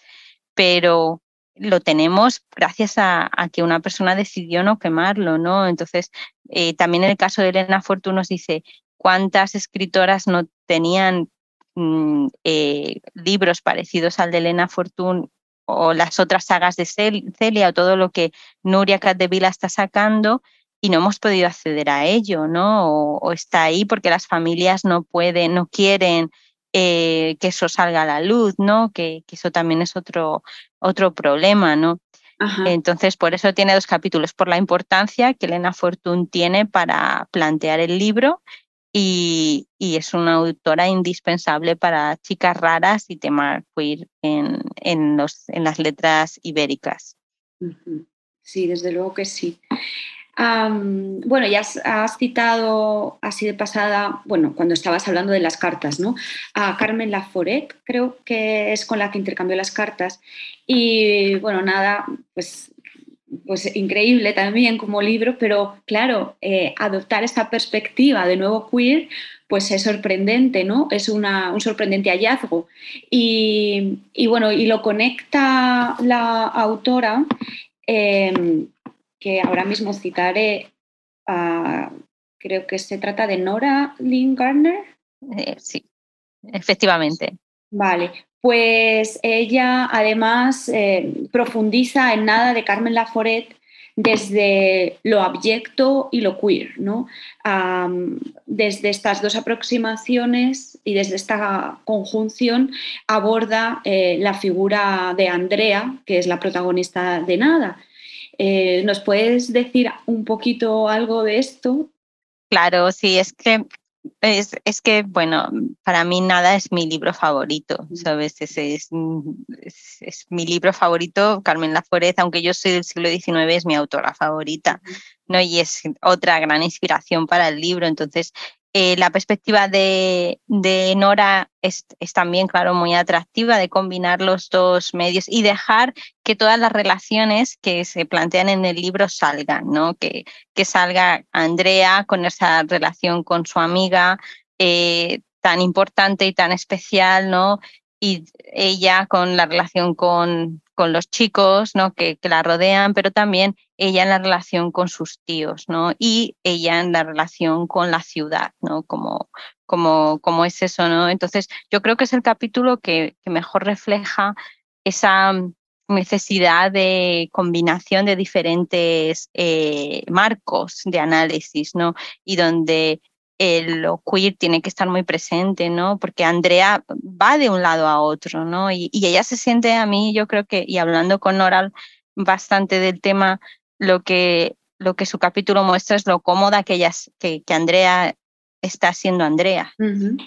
S3: Pero lo tenemos gracias a, que una persona decidió no quemarlo, ¿no? Entonces, eh, también el caso de Elena Fortune nos dice cuántas escritoras no tenían mm, eh, libros parecidos al de Elena Fortune o las otras sagas de Celia o todo lo que Nuria Catdevila está sacando y no hemos podido acceder a ello, ¿no? O, está ahí porque las familias no pueden, no quieren eh, que eso salga a la luz, ¿no? Que, eso también es otro, otro problema, ¿no? Entonces, por eso tiene dos capítulos, por la importancia que Elena Fortune tiene para plantear el libro y, es una autora indispensable para chicas raras y tema queer en, en, los, en las letras ibéricas.
S2: Sí, desde luego que sí bueno, ya has, citado así de pasada, bueno, cuando estabas hablando de las cartas, ¿no? A Carmen Laforet, creo que es con la que intercambió las cartas. Y bueno, nada, pues, pues increíble también como libro, pero claro, eh, adoptar esta perspectiva de nuevo queer, pues es sorprendente, ¿no? Es una, un sorprendente hallazgo. Y, bueno, y lo conecta la autora. Em, que ahora mismo citaré, creo que se trata de Nora Lynn Garner.
S3: Eh, sí, efectivamente.
S2: Vale, pues ella además eh, profundiza en nada de Carmen Laforet desde lo abyecto y lo queer, ¿no? desde estas dos aproximaciones y desde esta conjunción aborda eh, la figura de Andrea, que es la protagonista de Nada, eh, ¿Nos puedes decir un poquito algo de esto?
S3: Claro, sí, es que es, es, que, bueno, para mí nada es mi libro favorito, ¿sabes? Es, es, es, mi libro favorito, Carmen Laforet, aunque yo soy del siglo XIX, es mi autora favorita, ¿no? Y es otra gran inspiración para el libro. Entonces, eh, la perspectiva de, Nora es, también, claro, muy atractiva de combinar los dos medios y dejar que todas las relaciones que se plantean en el libro salgan, ¿no? Que, salga Andrea con esa relación con su amiga eh, tan importante y tan especial, ¿no? Y ella con la relación con, con los chicos, ¿no? Que la rodean, pero también ella en la relación con sus tíos, ¿no? Y ella en la relación con la ciudad, ¿no? Como, como, como es eso, ¿no? Entonces, yo creo que es el capítulo que, mejor refleja esa necesidad de combinación de diferentes eh, marcos de análisis, ¿no? Y donde el queer tiene que estar muy presente, ¿no? Porque Andrea va de un lado a otro, ¿no? Y, y, ella se siente a mí, yo creo que, y hablando con Oral bastante del tema, lo que, lo que su capítulo muestra es lo cómoda que, ella, que, que Andrea está siendo Andrea,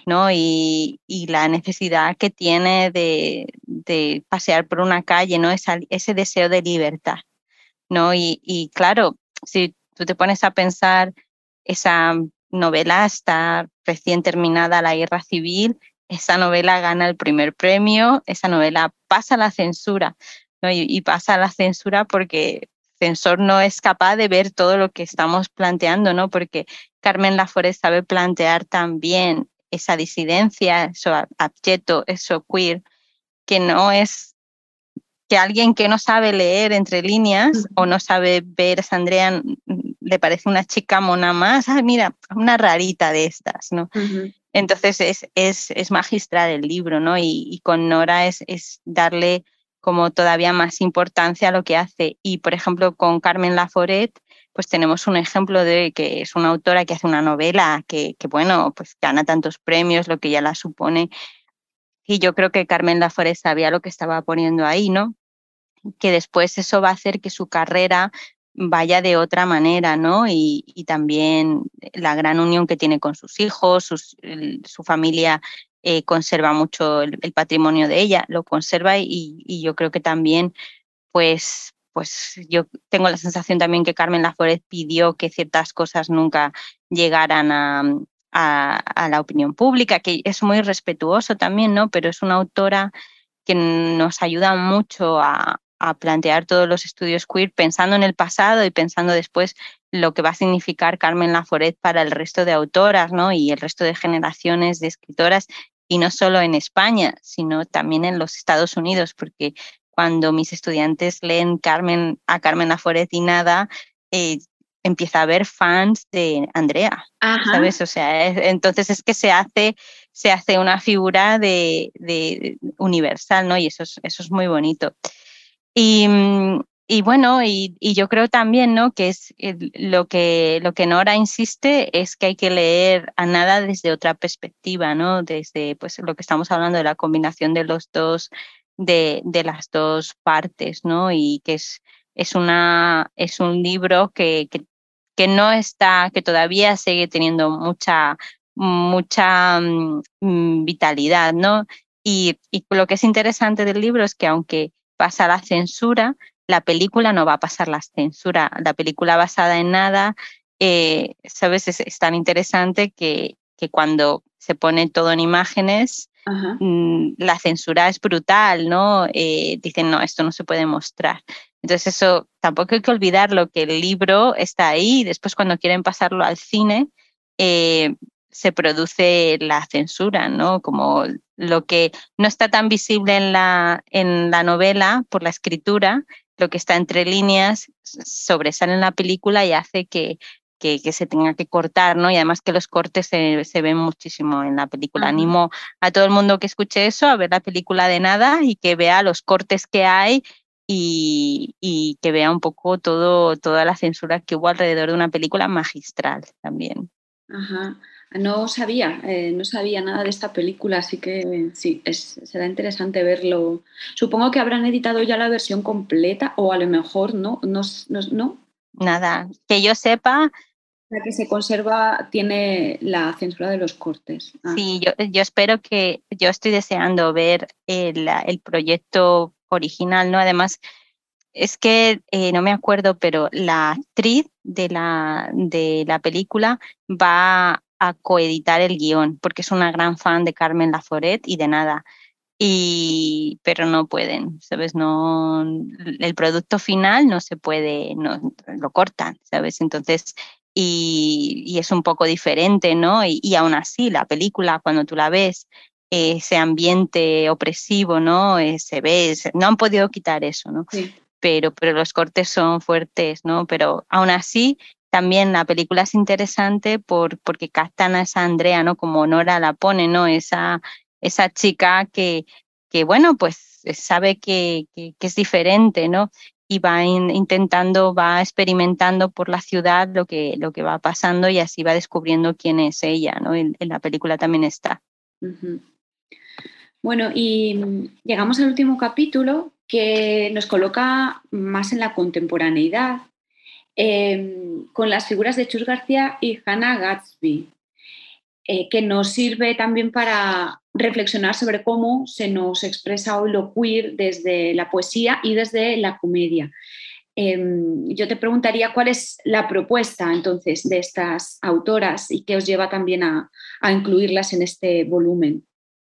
S3: ¿no? Y, y, la necesidad que tiene de, de, pasear por una calle, ¿no? Esa, ese deseo de libertad, ¿no? Y, y, claro, si tú te pones a pensar, esa novela está recién terminada la guerra civil, esa novela gana el primer premio, esa novela pasa la censura, ¿no? y, y pasa la censura porque censor no es capaz de ver todo lo que estamos planteando, ¿no? Porque Carmen Laforest sabe plantear también esa disidencia, eso abjeto, eso queer, que no es que alguien que no sabe leer entre líneas o no sabe ver a Andrea le parece una chica mona más, ah, mira, una rarita de estas, ¿no? Entonces es, es, es, magistral el libro, ¿no? Y, y con Nora es, es darle como todavía más importancia a lo que hace. Y, por ejemplo, con Carmen Laforet, pues tenemos un ejemplo de que es una autora que hace una novela que, bueno, pues gana tantos premios, lo que ya la supone. Y yo creo que Carmen Laforet sabía lo que estaba poniendo ahí, ¿no? Que después eso va a hacer que su carrera vaya de otra manera, ¿no? Y, también la gran unión que tiene con sus hijos, su familia eh, conserva mucho el, patrimonio de ella, lo conserva y, yo creo que también, pues, pues yo tengo la sensación también que Carmen Laforet pidió que ciertas cosas nunca llegaran a, a, la opinión pública, que es muy respetuoso también, ¿no? Pero es una autora que nos ayuda mucho a, a plantear todos los estudios queer pensando en el pasado y pensando después lo que va a significar Carmen Laforet para el resto de autoras ¿no? y el resto de generaciones de escritoras, y no solo en España, sino también en los Estados Unidos, porque cuando mis estudiantes leen Carmen, a Carmen Laforet y nada, eh, empieza a haber fans de Andrea, ¿sabes? O sea, entonces es que se hace, se hace una figura de, de universal, ¿no? Y eso es, eso es muy bonito. Y, mm, y bueno, y, y, yo creo también, ¿no? Que es lo que, lo que Nora insiste es que hay que leer a nada desde otra perspectiva, ¿no? Desde pues lo que estamos hablando de la combinación de los dos, de, de las dos partes, ¿no? Y que es, es, una, es un libro que, que, que no está, que todavía sigue teniendo mucha, mucha mm, vitalidad, ¿no? Y, y lo que es interesante del libro es que aunque pasa la censura, la película no va a pasar la censura. La película basada en nada, eh, ¿sabes? Es, tan interesante que, que, cuando se pone todo en imágenes, mm, la censura es brutal, ¿no? Eh, dicen, no, esto no se puede mostrar. Entonces eso tampoco hay que olvidar lo que el libro está ahí y después cuando quieren pasarlo al cine, eh, se produce la censura, ¿no? Como lo que no está tan visible en la, en la novela por la escritura, lo que está entre líneas sobresale en la película y hace que, que, se tenga que cortar, ¿no? Y además que los cortes se, se ven muchísimo en la película. Animo a todo el mundo que escuche eso a ver la película de nada y que vea los cortes que hay y, y que vea un poco todo, toda la censura que hubo alrededor de una película magistral también.
S2: Ajá. No sabía, eh, no sabía nada de esta película, así que sí, es, será interesante verlo. Supongo que habrán editado ya la versión completa o a lo mejor no, no, no.
S3: Nada, que yo sepa.
S2: La que se conserva tiene la censura de los cortes.
S3: Ah. Sí, yo, yo, espero que, yo estoy deseando ver el, el proyecto original, ¿no? Además, es que eh, no me acuerdo, pero la actriz de la, de la película va a coeditar el guion, porque es una gran fan de Carmen Laforet y de nada. Y, pero no pueden, ¿sabes? No, el producto final no se puede, no, lo cortan, ¿sabes? Entonces, y, y es un poco diferente, ¿no? Y, y, aún así, la película, cuando tú la ves, ese ambiente opresivo, ¿no? Eh, se ve, no han podido quitar eso, ¿no? Pero, pero los cortes son fuertes, ¿no? Pero aún así también la película es interesante por, porque captan a esa Andrea, ¿no? Como Nora la pone, ¿no? Esa, esa chica que, que, bueno, pues sabe que, que, es diferente, ¿no? Y va intentando, va experimentando por la ciudad lo que, lo que va pasando y así va descubriendo quién es ella, ¿no? En, la película también está.
S2: Bueno, y llegamos al último capítulo que nos coloca más en la contemporaneidad Em, con las figuras de Chus García y Hannah Gatsby, eh, que nos sirve también para reflexionar sobre cómo se nos expresa hoy lo queer desde la poesía y desde la comedia. Em, yo te preguntaría cuál es la propuesta entonces de estas autoras y qué os lleva también a, incluirlas en este volumen.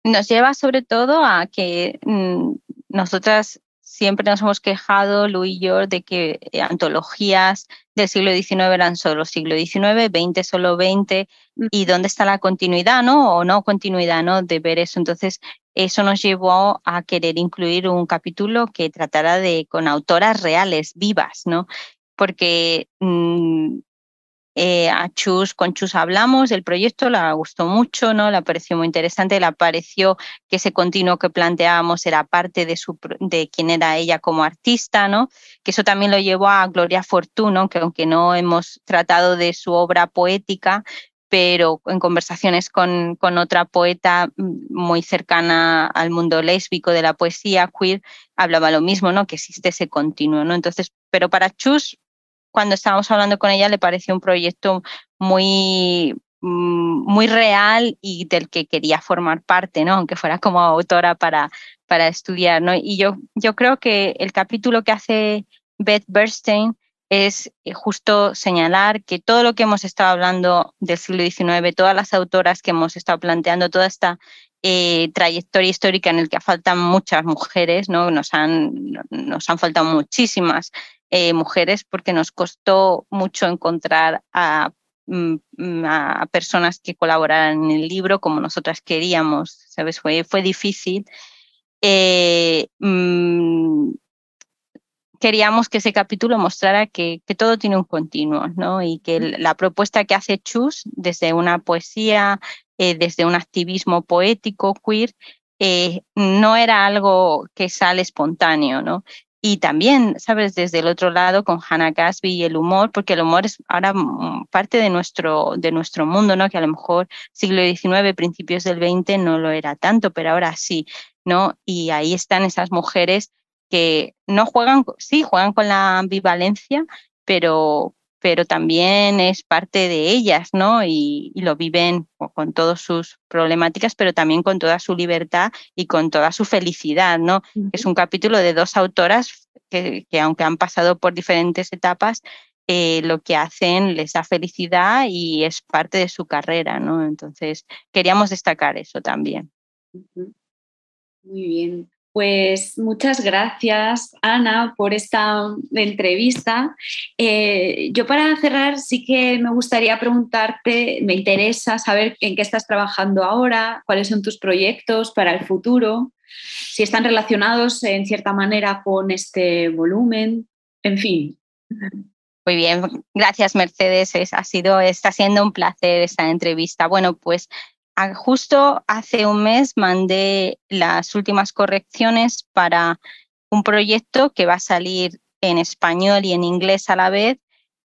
S3: Nos lleva sobre todo a que mm, nosotras siempre nos hemos quejado, Lu y yo, de que eh, antologías del siglo XIX eran solo siglo XIX, XX solo XX, mm. y dónde está la continuidad, ¿no? O no continuidad, ¿no? De ver eso. Entonces, eso nos llevó a querer incluir un capítulo que tratara de con autoras reales, vivas, ¿no? Porque mm, eh, a Chus, con Chus hablamos del proyecto, le gustó mucho, ¿no? Le pareció muy interesante, le pareció que ese continuo que planteábamos era parte de, su, de quién era ella como artista, ¿no? Que eso también lo llevó a Gloria Fortuno, que aunque no hemos tratado de su obra poética, pero en conversaciones con, con, otra poeta mm, muy cercana al mundo lésbico de la poesía queer, hablaba lo mismo, ¿no? Que existe ese continuo, ¿no? Entonces, pero para Chus cuando estábamos hablando con ella le pareció un proyecto muy, mm, muy real y del que quería formar parte, ¿no? aunque fuera como autora para, para estudiar. ¿no? Y yo, yo creo que el capítulo que hace Beth Bernstein es eh, justo señalar que todo lo que hemos estado hablando del siglo XIX, todas las autoras que hemos estado planteando, toda esta eh, trayectoria histórica en el que faltan muchas mujeres, ¿no? Nos han, nos han faltado muchísimas eh, mujeres porque nos costó mucho encontrar a, mm, a, personas que colaboraran en el libro como nosotras queríamos, ¿sabes? Fue, fue difícil. Eh, mm, queríamos que ese capítulo mostrara que, que, todo tiene un continuo, ¿no? Y que la propuesta que hace Chus desde una poesía, eh, desde un activismo poético queer, eh, no era algo que sale espontáneo, ¿no? Y también, ¿sabes? Desde el otro lado, con Hannah Gatsby y el humor, porque el humor es ahora parte de nuestro, de nuestro mundo, ¿no? Que a lo mejor siglo XIX, principios del XX no lo era tanto, pero ahora sí, ¿no? Y ahí están esas mujeres que no juegan, sí, juegan con la ambivalencia, pero, pero también es parte de ellas, ¿no? Y, lo viven con todas sus problemáticas, pero también con toda su libertad y con toda su felicidad, ¿no? Es un capítulo de dos autoras que, aunque han pasado por diferentes etapas, eh, lo que hacen les da felicidad y es parte de su carrera, ¿no? Entonces, queríamos destacar eso también.
S2: Muy bien. Pues muchas gracias, Ana, por esta entrevista. Eh, yo para cerrar sí que me gustaría preguntarte, me interesa saber en qué estás trabajando ahora, cuáles son tus proyectos para el futuro, si están relacionados en cierta manera con este volumen, en fin.
S3: Muy bien, gracias Mercedes. ha sido, está siendo un placer esta entrevista. Bueno, pues justo hace un mes mandé las últimas correcciones para un proyecto que va a salir en español y en inglés a la vez,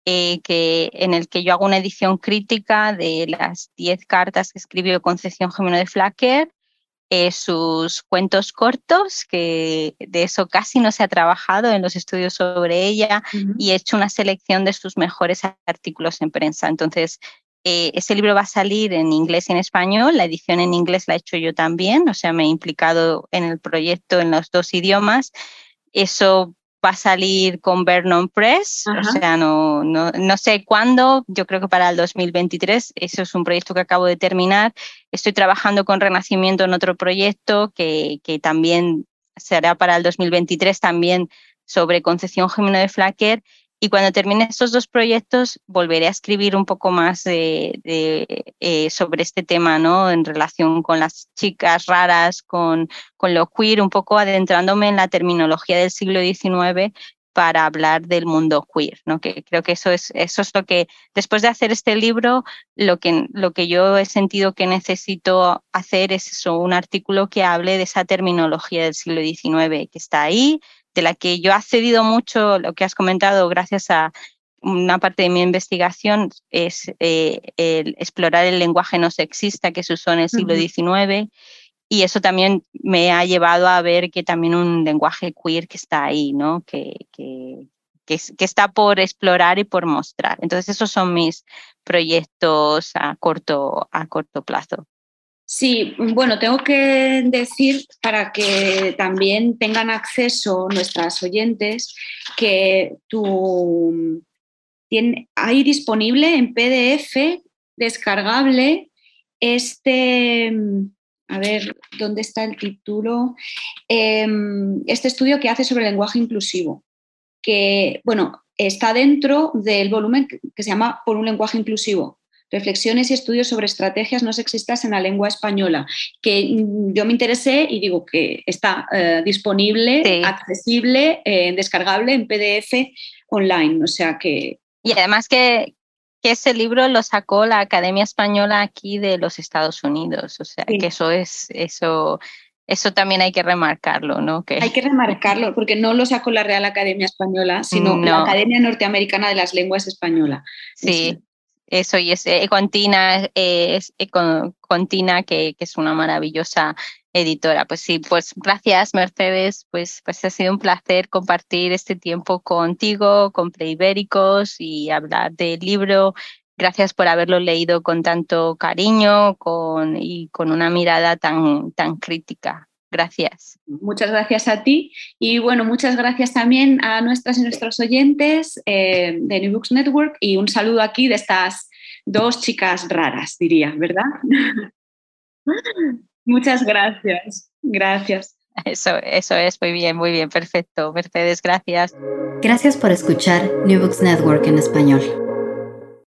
S3: eh, que, en el que yo hago una edición crítica de las 10 cartas que escribió Concepción Gemino de Flacker, eh, sus cuentos cortos, que de eso casi no se ha trabajado en los estudios sobre ella, y he hecho una selección de sus mejores artículos en prensa. Entonces, eh, ese libro va a salir en inglés y en español. La edición en inglés la he hecho yo también, o sea, me he implicado en el proyecto en los dos idiomas. Eso va a salir con Vernon Press, o sea, no, no, no, sé cuándo, yo creo que para el 2023. Eso es un proyecto que acabo de terminar. Estoy trabajando con Renacimiento en otro proyecto que, que también será para el 2023, también sobre Concepción Gemino de Flacker y cuando termine estos dos proyectos, volveré a escribir un poco más eh, sobre este tema, ¿no? En relación con las chicas raras, con, con lo queer, un poco adentrándome en la terminología del siglo XIX para hablar del mundo queer, ¿no? Que creo que eso es, eso es lo que, después de hacer este libro, lo que, lo que yo he sentido que necesito hacer es un artículo que hable de esa terminología del siglo XIX, que está ahí, de la que yo he accedido mucho, lo que has comentado, gracias a una parte de mi investigación, es eh, el explorar el lenguaje no sexista que se usó en el siglo XIX. Y eso también me ha llevado a ver que también un lenguaje queer que está ahí, ¿no? Que, que, que, que está por explorar y por mostrar. Entonces, esos son mis proyectos a corto, a corto plazo.
S2: Sí, bueno, tengo que decir para que también tengan acceso nuestras oyentes que tu, tiene, hay disponible en PDF descargable este, a ver, ¿dónde está el título? Em, este estudio que hace sobre el lenguaje inclusivo, que, bueno, está dentro del volumen que se llama Por un lenguaje inclusivo, reflexiones y estudios sobre estrategias no sexistas en la lengua española, que mm, yo me interesé y digo que está eh, disponible, accesible, eh, descargable en PDF online, o sea que...
S3: Y además que, que ese libro lo sacó la Academia Española aquí de los Estados Unidos, o sea que eso es, eso, eso también hay que remarcarlo, ¿no? Que...
S2: Hay que remarcarlo, porque no lo sacó la Real Academia Española, sino la Academia Norteamericana de las Lenguas Españolas.
S3: Sí, eso y es que, es una maravillosa editora. Pues sí, pues gracias Mercedes, pues, pues ha sido un placer compartir este tiempo contigo, con Preibéricos y hablar del libro. Gracias por haberlo leído con tanto cariño con, y con una mirada tan, tan crítica. Gracias.
S2: Muchas gracias a ti y bueno, muchas gracias también a nuestras y nuestros oyentes eh, de New Books Network y un saludo aquí de estas dos chicas raras, diría, ¿verdad? Muchas gracias. Gracias.
S3: Eso, eso es muy bien, muy bien, perfecto. Mercedes, gracias.
S1: Gracias por escuchar New Books Network en español.